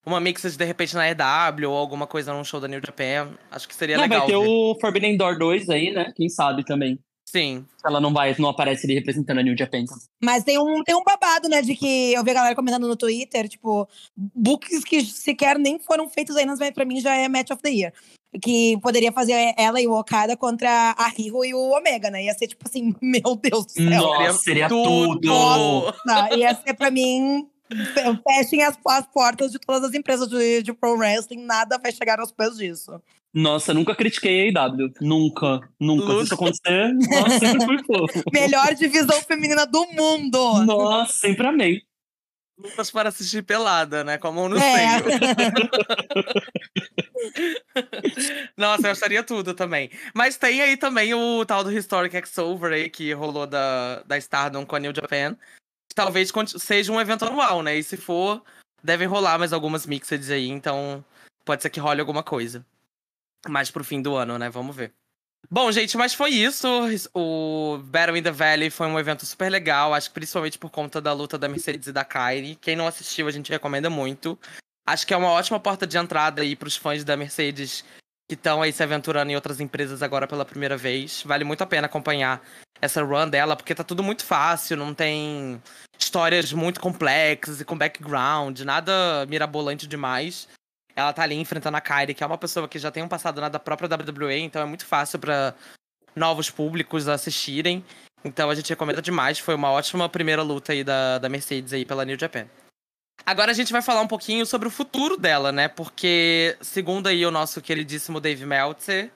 Uma mixed de repente na EW ou alguma coisa num show da New Japan. Acho que seria Não, legal. vai ter ver. o Forbidden Door 2 aí, né? Quem sabe também. Sim. Se ela não vai, não aparece ali representando a New Japan. Mas tem um, tem um babado, né? De que eu vi a galera comentando no Twitter, tipo, books que sequer nem foram feitos ainda, mas pra mim já é Match of the Year. Que poderia fazer ela e o Okada contra a Riho e o Omega, né? Ia ser tipo assim, [laughs] meu Deus do céu. Nossa, seria tudo! Nossa, ia ser pra mim. Fe- Fechem as, as portas de todas as empresas de, de pro wrestling, nada vai chegar aos pés disso. Nossa, nunca critiquei a AEW. Nunca, nunca. Se isso acontecer, nossa, sempre fui fofo. [laughs] Melhor divisão feminina do mundo! Nossa, sempre amei. Lutas para assistir pelada, né? Com a mão no É. seio. [laughs] Nossa, eu acharia tudo também. Mas tem aí também o tal do Historic X-Over aí, que rolou da, da Stardom com a New Japan. Talvez seja um evento anual, né? E se for, devem rolar mais algumas mixeds aí, então pode ser que role alguma coisa. Mais pro fim do ano, né? Vamos ver. Bom, gente, mas foi isso. O Battle in the Valley foi um evento super legal, acho que principalmente por conta da luta da Mercedes e da Kyrie. Quem não assistiu, a gente recomenda muito. Acho que é uma ótima porta de entrada aí pros fãs da Mercedes que estão aí se aventurando em outras empresas agora pela primeira vez. Vale muito a pena acompanhar essa run dela, porque tá tudo muito fácil, não tem histórias muito complexas e com background, nada mirabolante demais. Ela tá ali enfrentando a Kyrie, que é uma pessoa que já tem um passado na própria WWE, então é muito fácil pra novos públicos assistirem. Então a gente recomenda demais. Foi uma ótima primeira luta aí da, da Mercedes aí pela New Japan. Agora a gente vai falar um pouquinho sobre o futuro dela, né? Porque, segundo aí o nosso queridíssimo Dave Meltzer,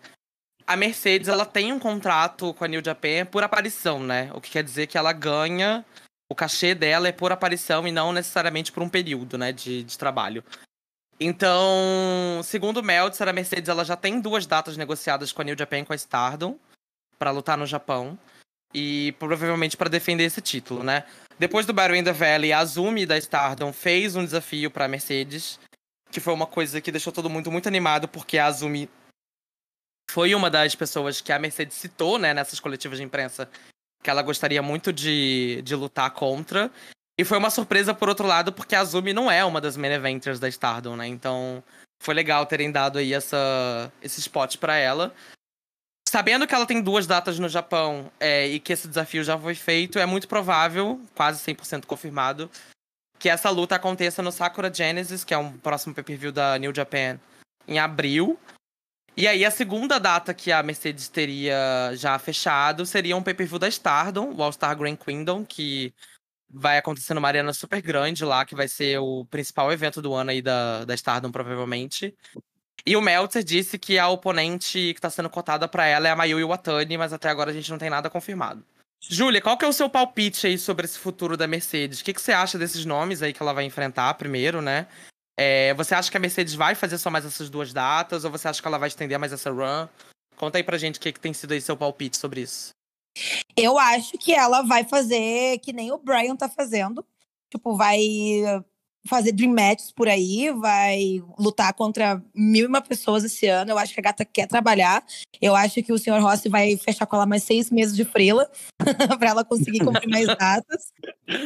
a Mercedes ela tem um contrato com a New Japan por aparição, né? O que quer dizer que ela ganha. O cachê dela é por aparição e não necessariamente por um período, né? De, de trabalho. Então, segundo Meltzer, a Mercedes ela já tem duas datas negociadas com a New Japan e com a Stardom para lutar no Japão e provavelmente para defender esse título, né? Depois do Battle in the Valley, a Azumi da Stardom fez um desafio para a Mercedes, que foi uma coisa que deixou todo mundo muito animado, porque a Azumi foi uma das pessoas que a Mercedes citou, né, nessas coletivas de imprensa, que ela gostaria muito de, de lutar contra. E foi uma surpresa, por outro lado, porque a Azumi não é uma das main eventers da Stardom, né? Então, foi legal terem dado aí essa, esse spot para ela. Sabendo que ela tem duas datas no Japão é, e que esse desafio já foi feito, é muito provável, quase 100% confirmado, que essa luta aconteça no Sakura Genesis, que é um próximo pay-per-view da New Japan, em abril. E aí, a segunda data que a Mercedes teria já fechado seria um pay-per-view da Stardom, o All-Star Grand Kingdom, que vai acontecer numa arena super grande lá, que vai ser o principal evento do ano aí da, da Stardom, provavelmente. E o Meltzer disse que a oponente que está sendo cotada para ela é a Mayu Iwatani, mas até agora a gente não tem nada confirmado. Júlia, qual que é o seu palpite aí sobre esse futuro da Mercedes? O que, que você acha desses nomes aí que ela vai enfrentar primeiro, né? É, você acha que a Mercedes vai fazer só mais essas duas datas ou você acha que ela vai estender mais essa run? Conta aí pra gente o que, que tem sido aí seu palpite sobre isso. Eu acho que ela vai fazer que nem o Brian tá fazendo. Tipo, vai fazer dream matches por aí, vai lutar contra mil e uma pessoas esse ano. Eu acho que a gata quer trabalhar. Eu acho que o senhor Rossi vai fechar com ela mais seis meses de freela [laughs] para ela conseguir cumprir mais datas.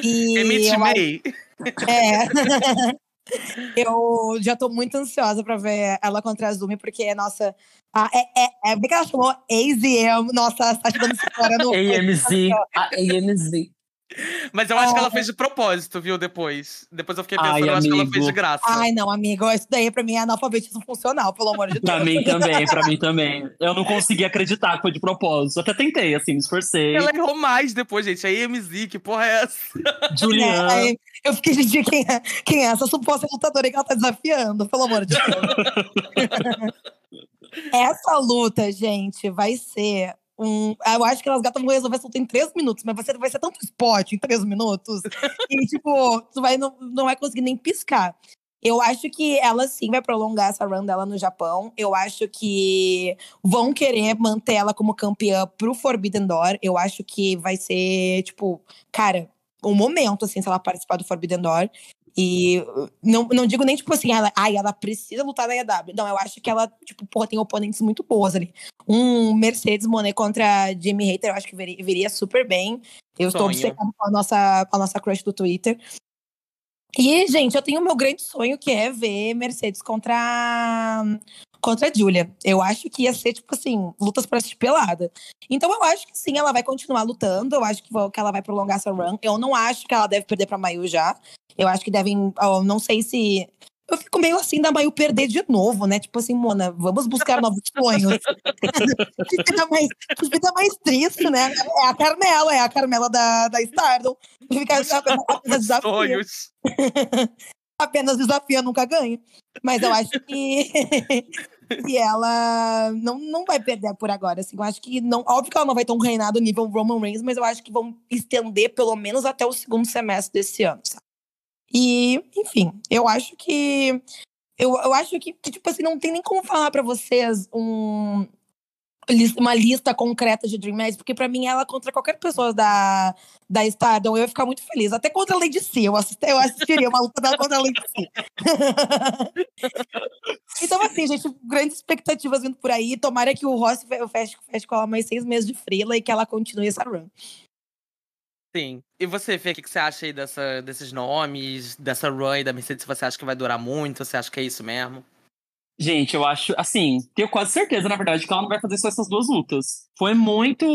E Emite May. É. [laughs] Eu já tô muito ansiosa pra ver ela contra a Zumi, porque, nossa. A, é, é, é bem que ela chamou AZM. Nossa, tá dando fora no. AMZ. A AMZ. Mas eu acho que ela fez de propósito, viu, depois. Depois eu fiquei pensando, Ai, eu acho que ela fez de graça. Ai, não, amigo, isso daí pra mim é analfabetismo funcional, pelo amor de Deus. pra mim [laughs] também, pra mim também. Eu não consegui acreditar que foi de propósito. Até tentei, assim, me esforcei. Ela errou mais depois, gente. A EMZ, que porra é essa? Juliana. É, eu fiquei, gente, quem é, quem é essa suposta lutadora aí que ela tá desafiando? Pelo amor de Deus. [laughs] essa luta, gente, vai ser um. Eu acho que elas gatas vão resolver soltar em três minutos, mas você vai ser tanto spot em três minutos. e, [laughs] tipo, tu vai, não, não vai conseguir nem piscar. Eu acho que ela sim vai prolongar essa run dela no Japão. Eu acho que vão querer manter ela como campeã pro Forbidden Door. Eu acho que vai ser, tipo, cara, um momento, assim, se ela participar do Forbidden Door. E não, não digo nem, tipo assim, ela, ai, ela precisa lutar na EW. Não, eu acho que ela, tipo, porra, tem oponentes muito boas ali. Um Mercedes Monet contra Jimmy Hater, eu acho que viria, viria super bem. Eu sonho. estou obcecada com a, nossa, com a nossa crush do Twitter. E, gente, eu tenho o meu grande sonho, que é ver Mercedes contra contra a Julia. Eu acho que ia ser, tipo assim, lutas pra assistir pelada. Então eu acho que sim, ela vai continuar lutando. Eu acho que, que ela vai prolongar essa run. Eu não acho que ela deve perder pra Mayu já. Eu acho que devem. não sei se. Eu fico meio assim da Mayu perder de novo, né? Tipo assim, Mona, vamos buscar novos sonhos. [laughs] vida mais, vida mais triste, né? É a Carmela, é a Carmela da, da Stardom. Fica apenas desafio. [laughs] Apenas desafia, nunca ganha. Mas eu acho que, [laughs] que ela não, não vai perder por agora. Assim, eu acho que não. Óbvio que ela não vai ter um reinado nível Roman Reigns, mas eu acho que vão estender pelo menos até o segundo semestre desse ano, sabe? E, enfim, eu acho que. Eu, eu acho que, tipo assim, não tem nem como falar para vocês um, uma lista concreta de Dream Match, porque para mim ela contra qualquer pessoa da, da Stardom, eu ia ficar muito feliz. Até contra a Lady C, eu, assisti, eu assistiria uma luta dela contra a Lady C. [laughs] então, assim, gente, grandes expectativas vindo por aí. Tomara que o Ross feche, feche com ela mais seis meses de frila e que ela continue essa run. Sim. E você, Fê, o que, que você acha aí dessa, desses nomes, dessa run da Mercedes? Você acha que vai durar muito? Você acha que é isso mesmo? Gente, eu acho, assim, tenho quase certeza, na verdade, que ela não vai fazer só essas duas lutas. Foi muito,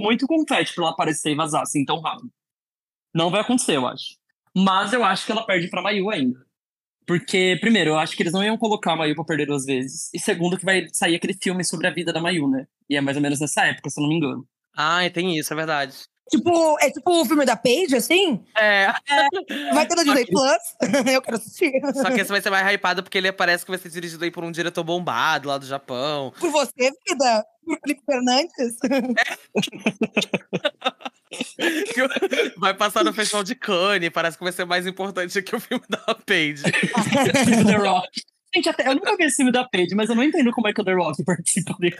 muito confete pra ela aparecer e vazar assim tão rápido. Não vai acontecer, eu acho. Mas eu acho que ela perde pra Mayu ainda. Porque, primeiro, eu acho que eles não iam colocar a Mayu pra perder duas vezes. E segundo, que vai sair aquele filme sobre a vida da Mayu, né? E é mais ou menos nessa época, se eu não me engano. Ah, tem isso, é verdade. Tipo, é tipo o filme da Paige, assim? É. é vai ter no Disney Plus. [laughs] Eu quero assistir. Só que esse vai ser mais hypado porque ele parece que vai ser dirigido aí por um diretor bombado lá do Japão. Por você, vida? Por Felipe Fernandes? É. [laughs] Vai passar no Festival de Cannes, parece que vai ser mais importante que o filme da Paige. [laughs] The Rock. Gente, até, eu nunca vi esse filme da Paige, mas eu não entendo como é que o The Rock participa dele.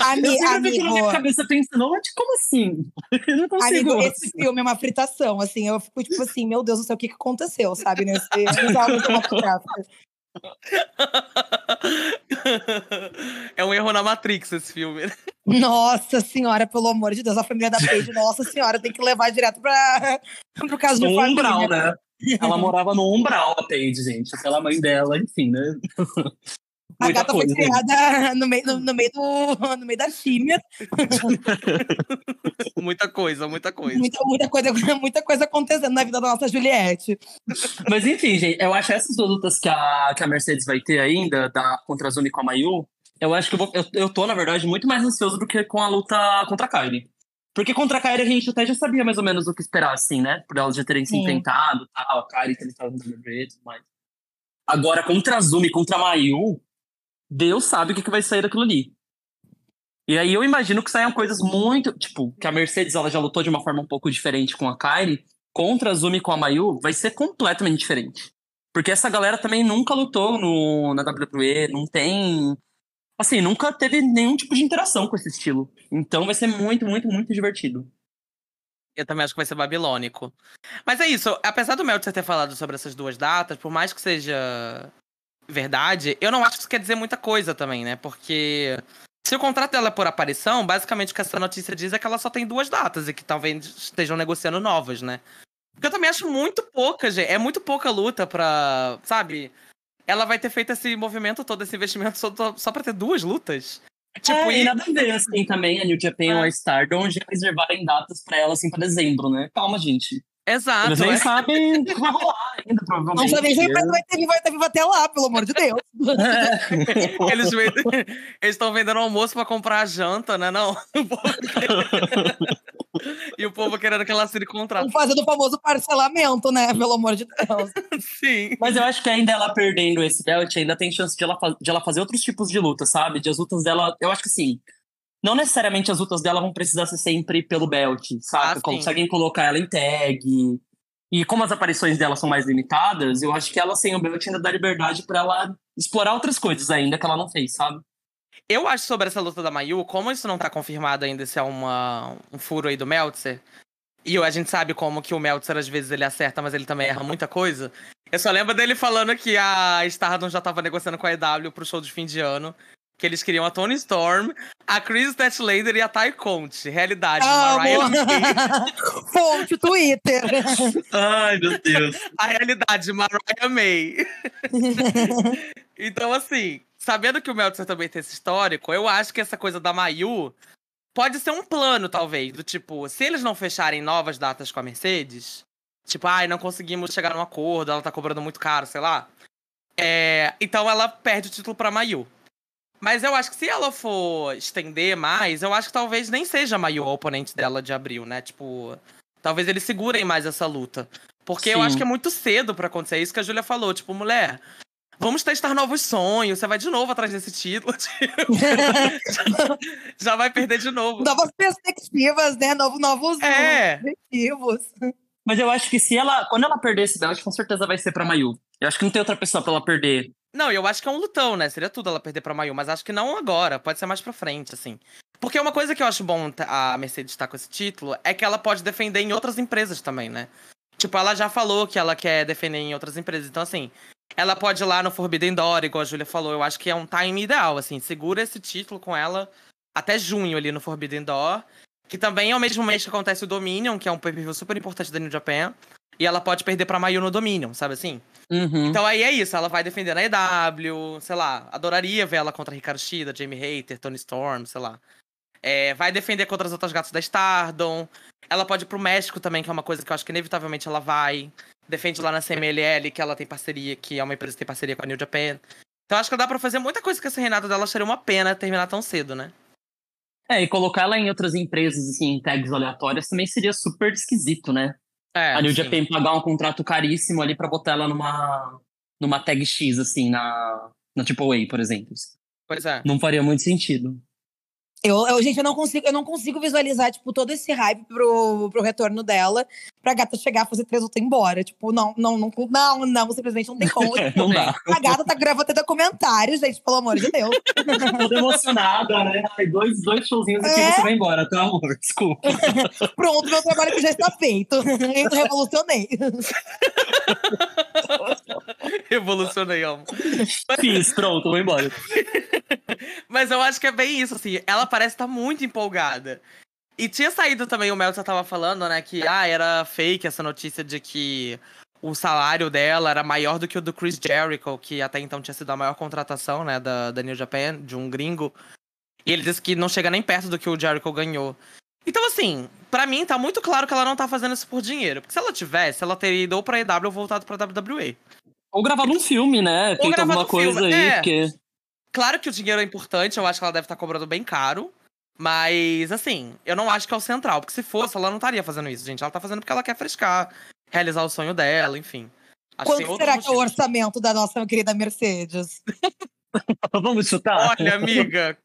Ami, eu sempre amigo, na minha cabeça pensando, mas como assim? [laughs] Eu não consigo. Amigo, esse filme é uma fritação, assim. Eu fico tipo assim, meu Deus do céu, o que, que aconteceu, sabe? Nesse, nesse é um erro na Matrix esse filme. Nossa senhora, pelo amor de Deus, a família da Paige, nossa senhora, tem que levar direto para o caso de família. umbral, né? Ela morava no umbral, a Paige, gente. Pela mãe dela, enfim, né? [laughs] A Muita gata coisa, foi criada no meio, no, no meio do, no meio da chimia. [laughs] muita coisa, muita coisa. Muita, muita, coisa. [laughs] muita coisa acontecendo na vida da nossa Juliette. Mas enfim, gente, eu acho essas duas lutas que a, que a Mercedes vai ter ainda, da, contra a Zumi com a Mayu, eu acho que eu, vou, eu, eu tô, na verdade, muito mais ansioso do que com a luta contra a Kylie. Porque contra a Kylie a gente até já sabia mais ou menos o que esperar, assim, né? Por elas já terem se Sim. enfrentado, tal, a Kylie ter estado no WWE e tudo mais. Agora, contra a Zumi, contra a Mayu, Deus sabe o que, que vai sair daquilo ali. E aí eu imagino que saiam coisas muito. Tipo, que a Mercedes ela já lutou de uma forma um pouco diferente com a Kylie. Contra a Zumi com a Mayu, vai ser completamente diferente. Porque essa galera também nunca lutou no, na WWE, não tem. Assim, nunca teve nenhum tipo de interação com esse estilo. Então vai ser muito, muito, muito divertido. Eu também acho que vai ser babilônico. Mas é isso, apesar do Meltzer ter falado sobre essas duas datas, por mais que seja verdade, eu não acho que isso quer dizer muita coisa também, né? Porque se o contrato dela é por aparição, basicamente o que essa notícia diz é que ela só tem duas datas e que talvez estejam negociando novas, né? Porque eu também acho muito pouca, gente. É muito pouca luta pra. Sabe? Ela vai ter feito esse movimento todo, esse investimento só, só pra ter duas lutas. Tipo, Tipo, e e- nada a ver, assim, também a New Japan ou a Stardom já reservarem datas pra ela, assim, pra dezembro, né? Calma, gente. Exato. Eles nem é. sabem [laughs] o que vai rolar ainda, Não provavelmente. sabe nem vai ter vivo, vai ter vivo até lá, pelo amor de Deus. É. [laughs] Eles estão vendendo almoço pra comprar a janta, né? Não. [laughs] [laughs] e o povo querendo que ela assine contrato. Vamos fazer do famoso parcelamento, né? Pelo amor de Deus. [laughs] Sim. Mas eu acho que ainda ela perdendo esse belt, ainda tem chance de ela, de ela fazer outros tipos de luta, sabe? De as lutas dela. Eu acho que assim. Não necessariamente as lutas dela vão precisar ser sempre pelo belt, sabe? Ah, sim. Conseguem colocar ela em tag. E como as aparições dela são mais limitadas, eu acho que ela sem o belt ainda dá liberdade pra ela explorar outras coisas ainda que ela não fez, sabe? Eu acho sobre essa luta da Mayu, como isso não tá confirmado ainda se é uma, um furo aí do Meltzer, e a gente sabe como que o Meltzer às vezes ele acerta, mas ele também erra muita coisa. Eu só lembro dele falando que a Stardom já tava negociando com a EW pro show de fim de ano. Que eles queriam a Tony Storm, a Chris Statlander e a Ty Conte. Realidade, Mariah Amo. May. [laughs] Fonte Twitter. Ai, meu Deus. A realidade, Mariah May. [laughs] então, assim, sabendo que o Meltzer também tem esse histórico, eu acho que essa coisa da Mayu pode ser um plano, talvez. Do tipo, se eles não fecharem novas datas com a Mercedes, tipo, ai, não conseguimos chegar num acordo, ela tá cobrando muito caro, sei lá. É, então ela perde o título pra Mayu. Mas eu acho que se ela for estender mais, eu acho que talvez nem seja a Mayu a oponente dela de abril, né? Tipo, talvez eles segurem mais essa luta. Porque eu Sim. acho que é muito cedo pra acontecer isso que a Júlia falou. Tipo, mulher, vamos testar novos sonhos. Você vai de novo atrás desse título. tipo, [laughs] já vai perder de novo. Novas perspectivas, né? Novo, novos É. objetivos. Mas eu acho que se ela. Quando ela perder esse belt, com certeza vai ser pra Mayu. Eu acho que não tem outra pessoa pra ela perder. Não, eu acho que é um lutão, né? Seria tudo ela perder pra Mayu, mas acho que não agora. Pode ser mais pra frente, assim. Porque uma coisa que eu acho bom a Mercedes estar com esse título é que ela pode defender em outras empresas também, né? Tipo, ela já falou que ela quer defender em outras empresas. Então, assim, ela pode ir lá no Forbidden Door, igual a Júlia falou. Eu acho que é um time ideal, assim. Segura esse título com ela até junho ali no Forbidden Door. Que também é o mesmo mês que acontece o Dominion, que é um pay-per-view super importante da New Japan. E ela pode perder pra Mayu no Dominion, sabe assim? Uhum. Então aí é isso, ela vai defender na EW, sei lá, adoraria ver ela contra Ricardo Shida, Jamie Hater, Tony Storm, sei lá. É, vai defender contra as outras gatas da Stardom. Ela pode ir pro México também, que é uma coisa que eu acho que inevitavelmente ela vai. Defende lá na CMLL, que ela tem parceria, que é uma empresa que tem parceria com a New Japan. Então acho que dá pra fazer muita coisa com esse reinado dela, seria uma pena terminar tão cedo, né? É, e colocar ela em outras empresas, assim, em tags aleatórias também seria super esquisito, né? É, a New sim. Japan pagar um contrato caríssimo ali pra botar ela numa, numa tag X, assim, na, na AAA, por exemplo. Pois é. Não faria muito sentido. Eu, eu, gente, eu não consigo, eu não consigo visualizar, tipo, todo esse hype pro, pro retorno dela, pra gata chegar, fazer três e ir embora. Tipo, não, não, não, não, não, simplesmente não tem [laughs] como. não dá. A gata tá gravando até documentário, gente, pelo amor de Deus. [laughs] Toda emocionada, né? Dois, dois showzinhos aqui É. você vai embora, tá, amor? Desculpa. [laughs] Pronto, meu trabalho aqui já está feito. Eu revolucionei. [laughs] Revolucionei, amo. Fiz, pronto, vou embora. [laughs] Mas eu acho que é bem isso, assim. Ela parece estar muito empolgada. E tinha saído também, o Meltzer tava falando, né, que ah, era fake essa notícia de que o salário dela era maior do que o do Chris Jericho, que até então tinha sido a maior contratação, né, da, da New Japan, de um gringo. E ele disse que não chega nem perto do que o Jericho ganhou. Então, assim, para mim tá muito claro que ela não tá fazendo isso por dinheiro. Porque se ela tivesse, ela teria ido ou pra EW ou voltado pra WWE. Ou gravado um filme, né? Feito alguma coisa filme. aí, é. porque... Claro que o dinheiro é importante, eu acho que ela deve estar tá cobrando bem caro. Mas, assim, eu não acho que é o central. Porque se fosse, ela não estaria fazendo isso, gente. Ela tá fazendo porque ela quer frescar, realizar o sonho dela, enfim. Acho Quanto será que é o orçamento da nossa querida Mercedes? [laughs] Vamos chutar? Olha, amiga.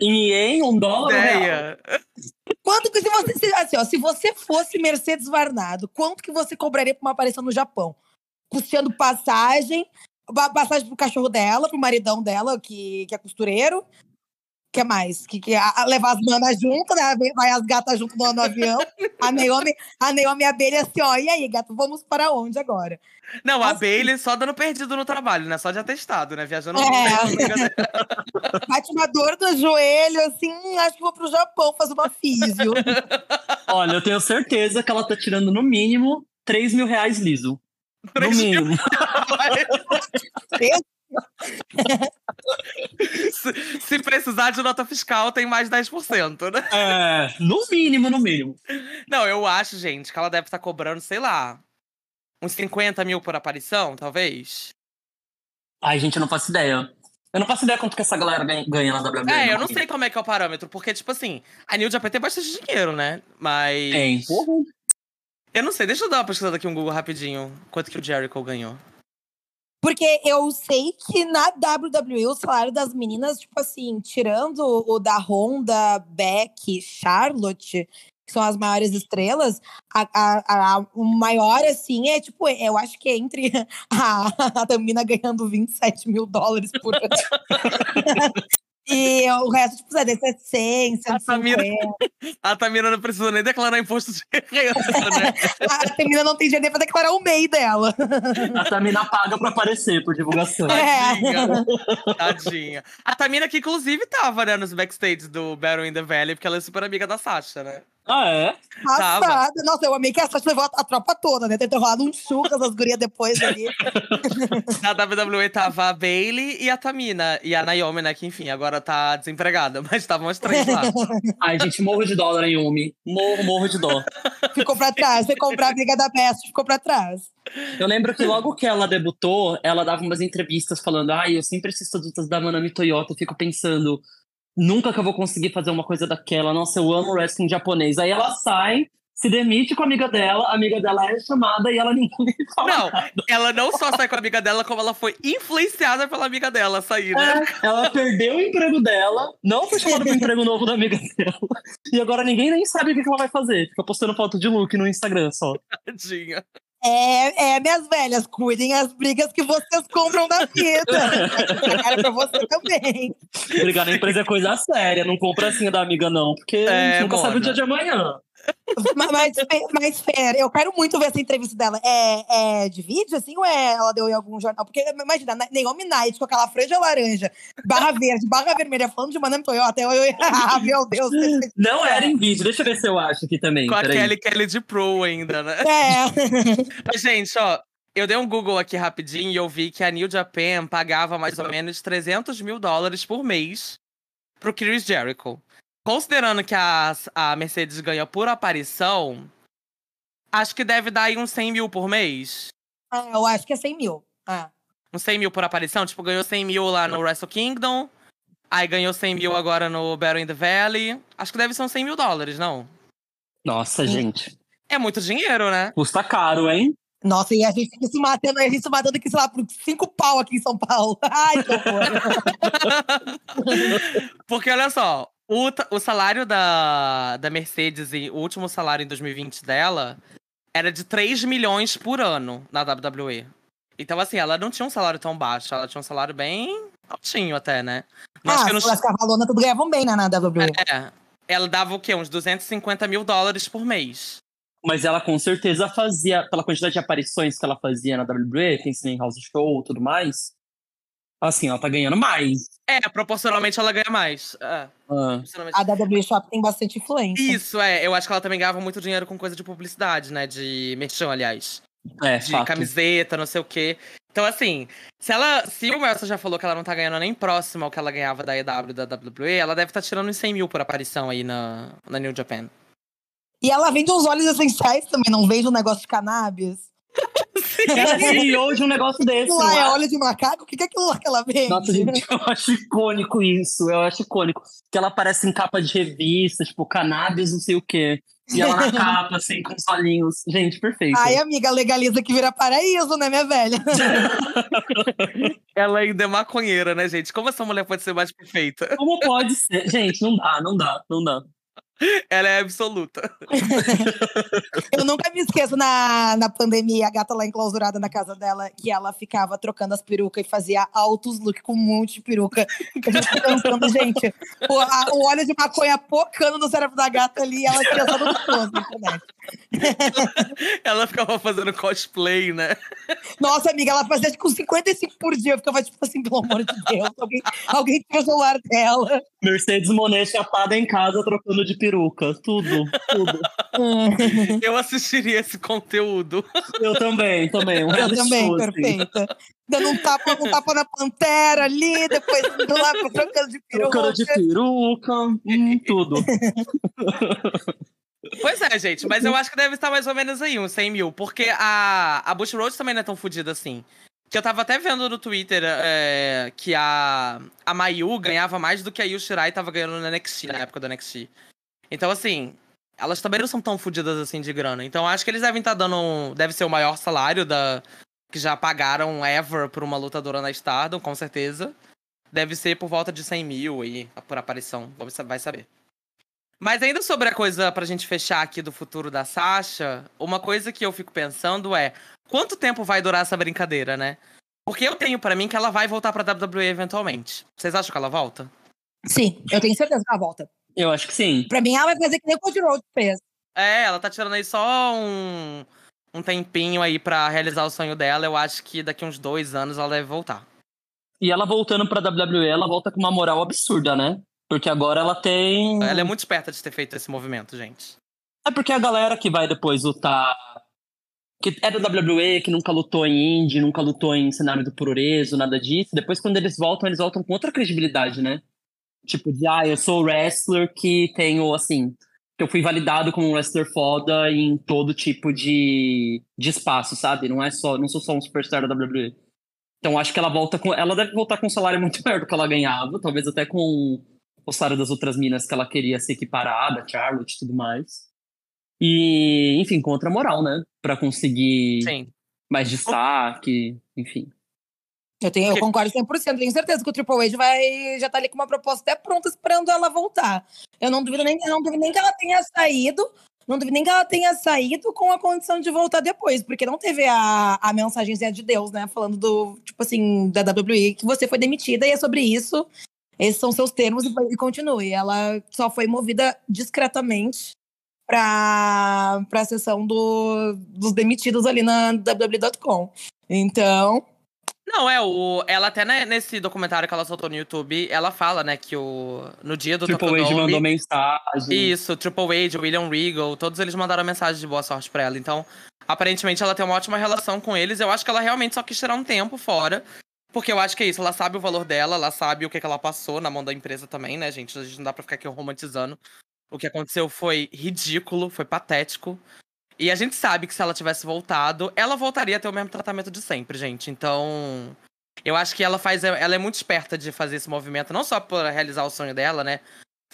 em ien, um dólar? Ideia. Quanto que se você, assim, ó, se você fosse Mercedes Varnado, quanto que você cobraria pra uma aparição no Japão? Custeando passagem, passagem pro cachorro dela, pro maridão dela, que, que é costureiro, que mais? Que, que a, levar as manas junto, né? Vai as gatas junto no, no avião. [laughs] A Naomi, a Naomi abelha assim, ó. E aí, gato, vamos para onde agora? Não, a assim, Bailey só dando perdido no trabalho, né? Só de atestado, né? Viajando. É. [laughs] Bate uma dor no joelho, assim, acho que vou pro Japão fazer uma físio. Olha, eu tenho certeza que ela tá tirando no mínimo 3 mil reais liso. No mínimo. se, se, precisar de nota fiscal, tem mais 10%, né? É, no mínimo, no mínimo. Não, eu acho, gente, que ela deve estar cobrando, sei lá, uns 50 mil por aparição, talvez. Ai, gente, eu não faço ideia. Eu não faço ideia quanto que essa galera ganha na WWE. É, eu não sei como é que é o parâmetro, porque, tipo assim, a New Japan tem bastante dinheiro, né? Mas. Tem, porra. Eu não sei, deixa eu dar uma pesquisada aqui um Google rapidinho. Quanto que o Jericho ganhou. Porque eu sei que na WWE o salário das meninas, tipo assim, tirando o da Honda, Beck, Charlotte, que são as maiores estrelas, a, a, a, o maior, assim, é tipo, eu acho que é entre [laughs] a, a Tamina ganhando 27 mil dólares por ano. [laughs] E o resto, tipo, é desse 100, 150. A Tamina, a Tamina não precisa nem declarar imposto de renda, [laughs] né? a Tamina não tem dinheiro nem pra declarar o MEI dela. A Tamina paga pra aparecer por divulgação. É. Tadinha. Tadinha. A Tamina que, inclusive, tava, né, nos backstage do Battle in the Valley, porque ela é super amiga da Sasha, né? Ah, é? Passada. Nossa, eu amei que essa levou a, a tropa toda, né? Tentou rolar um chucas as gurias depois ali. [laughs] Na WWE tava a Bailey e a Tamina. E a Naomi, né? Que enfim, agora tá desempregada. [laughs] Mas estavam as três lá. [laughs] Ai, gente, morro de dó Naomi. Morro, morro de dó. Ficou pra trás. Foi comprar a briga da Best, ficou pra trás. Eu lembro que logo que ela debutou, ela dava umas entrevistas falando: Ai, eu sempre assisto as da Manami Toyota. Eu fico pensando nunca que eu vou conseguir fazer uma coisa daquela. Nossa, eu amo wrestling japonês. Aí ela sai, se demite com a amiga dela, a amiga dela é chamada e ela nem [laughs] fala Não, nada. ela não só sai com a amiga dela, como ela foi influenciada pela amiga dela sair, né? É, ela perdeu o emprego dela, não foi chamada pro emprego novo da amiga dela. E agora ninguém nem sabe o que ela vai fazer. Fica postando foto de look no Instagram só. [laughs] Tadinha. É, é, minhas velhas, cuidem as brigas que vocês compram da vida. [laughs] Era pra você também. Brigar na empresa é coisa séria, não compra assim da amiga, não, porque é, nunca mona. sabe o dia de amanhã. Mas, mas, Fer, eu quero muito ver essa entrevista dela. É, é de vídeo, assim, ou é, ela deu em algum jornal? Porque, imagina, Naomi Knight com aquela franja laranja, barra verde, barra vermelha, falando de Madame Toyota. Eu, eu, [laughs] ah, meu Deus. Não era em vídeo, deixa eu ver se eu acho aqui também. Com a Kelly Kelly de Pro ainda, né? É. [laughs] Mas, gente, ó, eu dei um Google aqui rapidinho e eu vi que a New Japan pagava mais ou menos 300 mil dólares por mês pro Chris Jericho. Considerando que a, a Mercedes ganha por aparição, acho que deve dar aí uns 100 mil por mês. Ah, eu acho que é 100 mil. Ah. Uns 100 mil por aparição? Tipo, ganhou 100 mil lá no Wrestle Kingdom. Aí ganhou 100 mil agora no Battle in the Valley. Acho que deve ser uns 100 mil dólares, não? Nossa, gente. É muito dinheiro, né? Custa caro, hein? Nossa, e a gente fica se matando, a gente se matando aqui, sei lá, por cinco pau aqui em São Paulo. [laughs] Ai, que horror. [laughs] Porque olha só, o, o salário da, da Mercedes, o último salário em 2020 dela, era de 3 milhões por ano na WWE. Então, assim, ela não tinha um salário tão baixo, ela tinha um salário bem altinho até, né? Mas ah, as cavalonas tudo ganhavam bem né, na WWE. É, ela dava o quê? Uns 250 mil dólares por mês. Mas ela com certeza fazia, pela quantidade de aparições que ela fazia na WWE, em House Show e tudo mais. Assim, ela tá ganhando mais. É, proporcionalmente ela ganha mais. É, Ah. A WWE Shop tem bastante influência. Isso, é. Eu acho que ela também ganhava muito dinheiro com coisa de publicidade, né? De merchan, aliás. é, De fato. camiseta, não sei o quê. Então, assim, se ela. Se o Melsa já falou que ela não tá ganhando nem próximo ao que ela ganhava da EW da WWE, ela deve estar tirando uns 100 mil por aparição aí na, na New Japan. E ela vende uns óleos essenciais também, não vende um negócio de cannabis. Ela é CEO de um negócio desse. Lá é óleo de macaco? O que que é aquilo lá que ela vende? Nossa, gente, eu acho icônico isso. Eu acho icônico. Que ela aparece em capa de revista, tipo, cannabis, não sei o quê. E ela na [laughs] capa, assim, com os olhinhos. Gente, perfeito. Ai, amiga, legaliza que vira paraíso, né, minha velha? [laughs] Ela ainda é maconheira, né, gente? Como essa mulher pode ser mais perfeita? Como pode ser? Gente, não dá, não dá, não dá. Ela é absoluta. [laughs] Eu nunca me esqueço na, na pandemia, a gata lá enclausurada na casa dela, que ela ficava trocando as perucas e fazia altos look com um monte de peruca. A gente pensando, gente, o, a- o óleo de maconha pocando no cérebro da gata ali, ela só no na internet. [laughs] Ela ficava fazendo cosplay, né? Nossa, amiga, ela fazia tipo 55 por dia. Eu ficava tipo assim, pelo amor de Deus, alguém, alguém tira o celular dela. Mercedes Monet chapada em casa trocando de peruca. Tudo, tudo. [laughs] Eu assistiria esse conteúdo. Eu também, também. Um Eu também, show, assim. perfeita. Dando um tapa, um tapa na pantera ali, depois indo lá trocando de peruca. Trocando de peruca, hum, tudo. [laughs] Pois é, gente, mas eu acho que deve estar mais ou menos aí, uns 100 mil. Porque a, a Bush Road também não é tão fodida assim. Que eu tava até vendo no Twitter é, que a, a Mayu ganhava mais do que a Yu Shirai tava ganhando no NXT, na época do NXT. Então, assim, elas também não são tão fodidas assim de grana. Então, acho que eles devem estar dando. um- Deve ser o maior salário da que já pagaram ever por uma lutadora na Stardom, com certeza. Deve ser por volta de 100 mil aí, por aparição. Vai saber. Mas ainda sobre a coisa pra gente fechar aqui do futuro da Sasha, uma coisa que eu fico pensando é quanto tempo vai durar essa brincadeira, né? Porque eu tenho pra mim que ela vai voltar pra WWE eventualmente. Vocês acham que ela volta? Sim, eu tenho certeza que ela volta. Eu acho que sim. Pra mim, ela vai fazer que nem o Cody Rhodes fez. É, ela tá tirando aí só um, um tempinho aí pra realizar o sonho dela. Eu acho que daqui uns dois anos ela deve voltar. E ela voltando pra WWE, ela volta com uma moral absurda, né? Porque agora ela tem. Ela é muito esperta de ter feito esse movimento, gente. É porque a galera que vai depois lutar. Que é da WWE, que nunca lutou em indie, nunca lutou em cenário do puroreso, nada disso. Depois, quando eles voltam, eles voltam com outra credibilidade, né? Tipo, de, ah, eu sou wrestler que tenho, assim. Que eu fui validado como um wrestler foda em todo tipo de, de espaço, sabe? Não é só. Não sou só um superstar da WWE. Então acho que ela volta com. Ela deve voltar com um salário muito maior do que ela ganhava, talvez até com salário das outras minas que ela queria ser equiparada, Charlotte e tudo mais. E, enfim, com outra moral, né? Pra conseguir Sim. mais destaque, enfim. Eu, tenho, eu concordo 100%. Tenho certeza que o Triple H vai, já tá ali com uma proposta até pronta, esperando ela voltar. Eu não duvido nem, não duvido nem que ela tenha saído. Não duvido nem que ela tenha saído com a condição de voltar depois, porque não teve a, a mensagenzinha de Deus, né? Falando do, tipo assim, da WWE, que você foi demitida e é sobre isso. Esses são seus termos e, e continue. Ela só foi movida discretamente para a sessão do, dos demitidos ali na WWE.com. Então, Não, é, o, ela até né, nesse documentário que ela soltou no YouTube, ela fala, né, que o, no dia do Triple H mandou mensagem. Isso, Triple H, William Regal, todos eles mandaram mensagem de boa sorte pra ela. Então, aparentemente ela tem uma ótima relação com eles. Eu acho que ela realmente só quis tirar um tempo fora. Porque eu acho que é isso, ela sabe o valor dela, ela sabe o que, que ela passou na mão da empresa também, né, gente? A gente não dá pra ficar aqui romantizando. O que aconteceu foi ridículo, foi patético. E a gente sabe que se ela tivesse voltado, ela voltaria a ter o mesmo tratamento de sempre, gente. Então, eu acho que ela faz. Ela é muito esperta de fazer esse movimento, não só para realizar o sonho dela, né?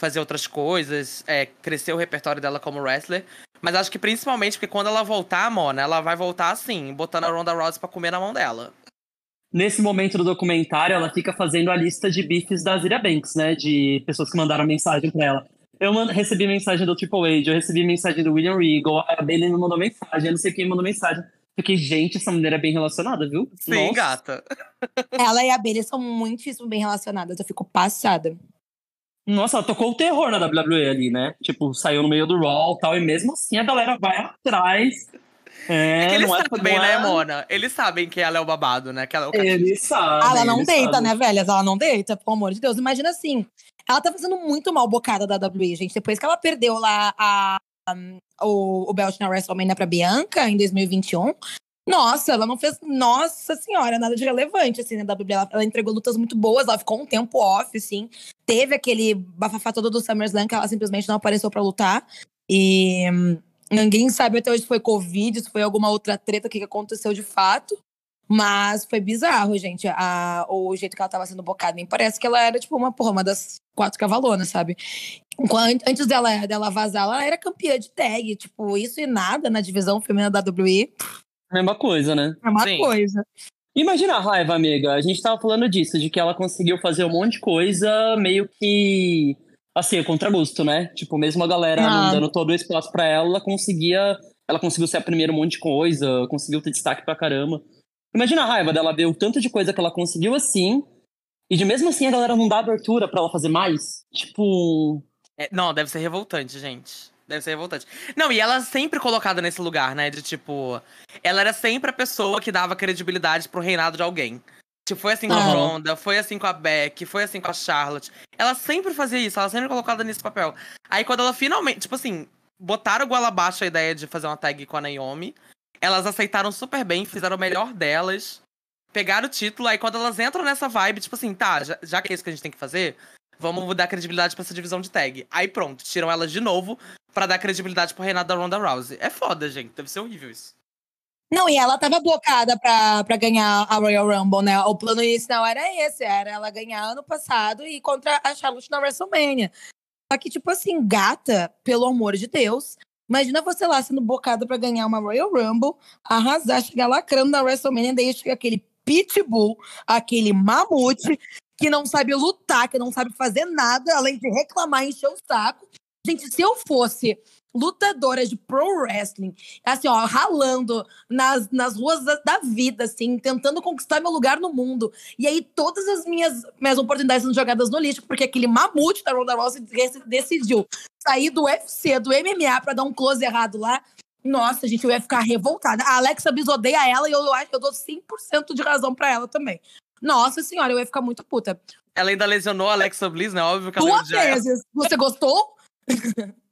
Fazer outras coisas, é, crescer o repertório dela como wrestler. Mas acho que principalmente porque quando ela voltar, Mona, ela vai voltar assim, botando a Ronda Rousey pra comer na mão dela. Nesse momento do documentário, ela fica fazendo a lista de bifes da Zira Banks, né? De pessoas que mandaram mensagem pra ela. Eu recebi mensagem do Triple H, eu recebi mensagem do William Regal, a Bailey não mandou mensagem, eu não sei quem mandou mensagem. Fiquei, gente, essa mulher é bem relacionada, viu? Sim, Nossa. gata. [laughs] ela e a Bailey são muitíssimo bem relacionadas. Eu fico passada. Nossa, ela tocou o terror na WWE ali, né? Tipo, saiu no meio do Raw e tal, e mesmo assim a galera vai atrás. É, É que eles não é, sabem, né, Mona? Eles sabem que ela é o babado, né? Que ela é o Eles sabem. ela não deita, sabem. né, velhas? Ela não deita, pelo amor de Deus. Imagina assim, ela tá fazendo muito mal bocada da WWE, gente. Depois que ela perdeu lá a, um, o, o belt na WrestleMania pra Bianca em 2021. Nossa, ela não fez, nossa senhora, nada de relevante, assim, na WWE. Ela, ela entregou lutas muito boas, ela ficou um tempo off, assim. Teve aquele bafafá todo do SummerSlam que ela simplesmente não apareceu pra lutar. E hum, ninguém sabe até hoje se foi Covid, se foi alguma outra treta, o que aconteceu de fato. Mas foi bizarro, gente, a, o jeito que ela tava sendo bocada. Nem parece que ela era, tipo, uma, porra, uma das quatro cavalonas, sabe? Enquanto- antes dela, dela vazar, ela era campeã de tag. Tipo, isso e nada na divisão feminina da WWE. Mesma coisa, né? É uma Sim. coisa. Imagina a raiva, amiga. A gente tava falando disso, de que ela conseguiu fazer um monte de coisa meio que. Assim, a contragosto, né? Tipo, mesmo a galera não Ah. dando todo o espaço pra ela, ela conseguia. Ela conseguiu ser a primeira um monte de coisa, conseguiu ter destaque pra caramba. Imagina a raiva dela ver o tanto de coisa que ela conseguiu assim, e de mesmo assim a galera não dá abertura pra ela fazer mais. Tipo. É, não, deve ser revoltante, gente. Deve ser revoltante. Não, e ela sempre colocada nesse lugar, né? De tipo. Ela era sempre a pessoa que dava credibilidade pro reinado de alguém. Tipo, foi assim com a. Ronda, foi assim com a Beck, foi assim com a Charlotte. Ela sempre fazia isso, ela sempre colocada nesse papel. Aí quando ela finalmente, tipo assim, botaram goela abaixo a ideia de fazer uma tag com a Naomi, elas aceitaram super bem, fizeram o melhor delas, pegaram o título, aí quando elas entram nessa vibe, tipo assim, tá, já, já que é isso que a gente tem que fazer, vamos dar credibilidade pra essa divisão de tag. Aí pronto, tiram elas de novo pra dar credibilidade pro reinado da Ronda Rousey. É foda, gente, deve ser horrível isso. Não, e ela tava blocada pra, pra ganhar a Royal Rumble, né? O plano inicial era esse, era ela ganhar ano passado e contra a Charlotte na WrestleMania. Só que, tipo assim, gata, pelo amor de Deus, imagina você lá sendo bocada pra ganhar uma Royal Rumble, arrasar, chegar lacrando na WrestleMania, daí chega aquele pitbull, aquele mamute, que não sabe lutar, que não sabe fazer nada, além de reclamar e encher o saco. Gente, se eu fosse lutadora de pro wrestling, assim, ó, ralando nas, nas ruas da, da vida, assim, tentando conquistar meu lugar no mundo. E aí, todas as minhas, minhas oportunidades sendo jogadas no lixo, porque aquele mamute da Ronda Rousey dec- decidiu sair do UFC, do MMA, pra dar um close errado lá. Nossa, gente, eu ia ficar revoltada. A Alexa Bliss odeia ela e eu acho que eu dou 100% de razão pra ela também. Nossa senhora, eu ia ficar muito puta. Ela ainda lesionou a Alexa Bliss, né? Óbvio que ela Duas odiar ela. vezes. Você gostou? [laughs]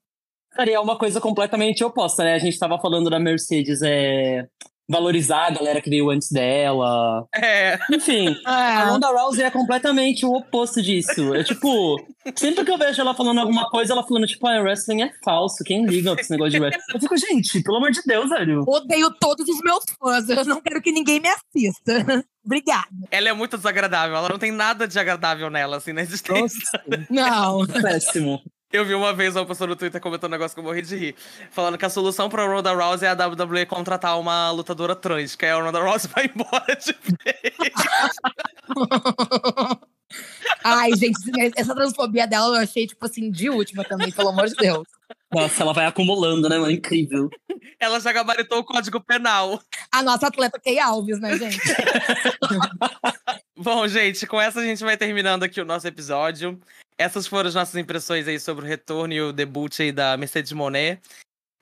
Cara, e é uma coisa completamente oposta, né? A gente tava falando da Mercedes é, valorizar a galera que veio antes dela. É. Enfim, [laughs] a Ronda Rousey é completamente o oposto disso. É tipo, sempre que eu vejo ela falando alguma coisa, ela falando, tipo, ah, wrestling é falso, quem liga pra esse negócio de wrestling? Eu fico, gente, pelo amor de Deus, velho. Odeio todos os meus fãs. Eu não quero que ninguém me assista. [laughs] Obrigada. Ela é muito desagradável, ela não tem nada de agradável nela, assim, na existência. Não. Péssimo. Eu vi uma vez uma pessoa no Twitter comentando um negócio que eu morri de rir. Falando que a solução pra Ronda Rousey é a WWE contratar uma lutadora trans, que aí a Ronda Rousey vai [laughs] embora de vez. Ai, gente, essa transfobia dela eu achei, tipo assim, de última também, pelo amor de Deus. Nossa, ela vai acumulando, né, mano? Incrível. Ela já gabaritou o código penal. A nossa atleta Kay Alves, né, gente? [laughs] Bom, gente, com essa a gente vai terminando aqui o nosso episódio. Essas foram as nossas impressões aí sobre o retorno e o debut aí da Mercedes Monet.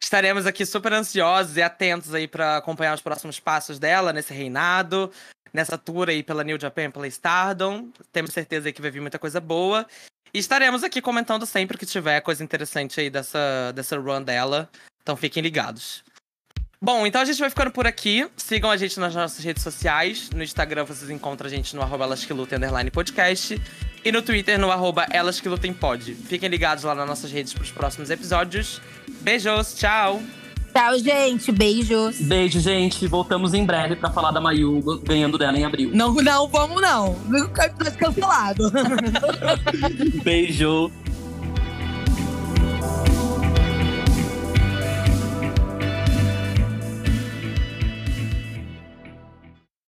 Estaremos aqui super ansiosos e atentos aí para acompanhar os próximos passos dela nesse reinado, nessa tour aí pela New Japan, pela Stardom. Temos certeza aí que vai vir muita coisa boa. E estaremos aqui comentando sempre que tiver coisa interessante aí dessa, dessa run dela. Então fiquem ligados. Bom, então a gente vai ficando por aqui. Sigam a gente nas nossas redes sociais. No Instagram vocês encontram a gente no arroba podcast. E no Twitter no arroba Elas que Lutem pod. Fiquem ligados lá nas nossas redes para os próximos episódios. Beijos, tchau! Tchau, gente. Beijos. Beijo, gente. Voltamos em breve pra falar da Mayu ganhando dela em abril. Não, não, vamos não. Não episódio cancelado. [laughs] Beijo.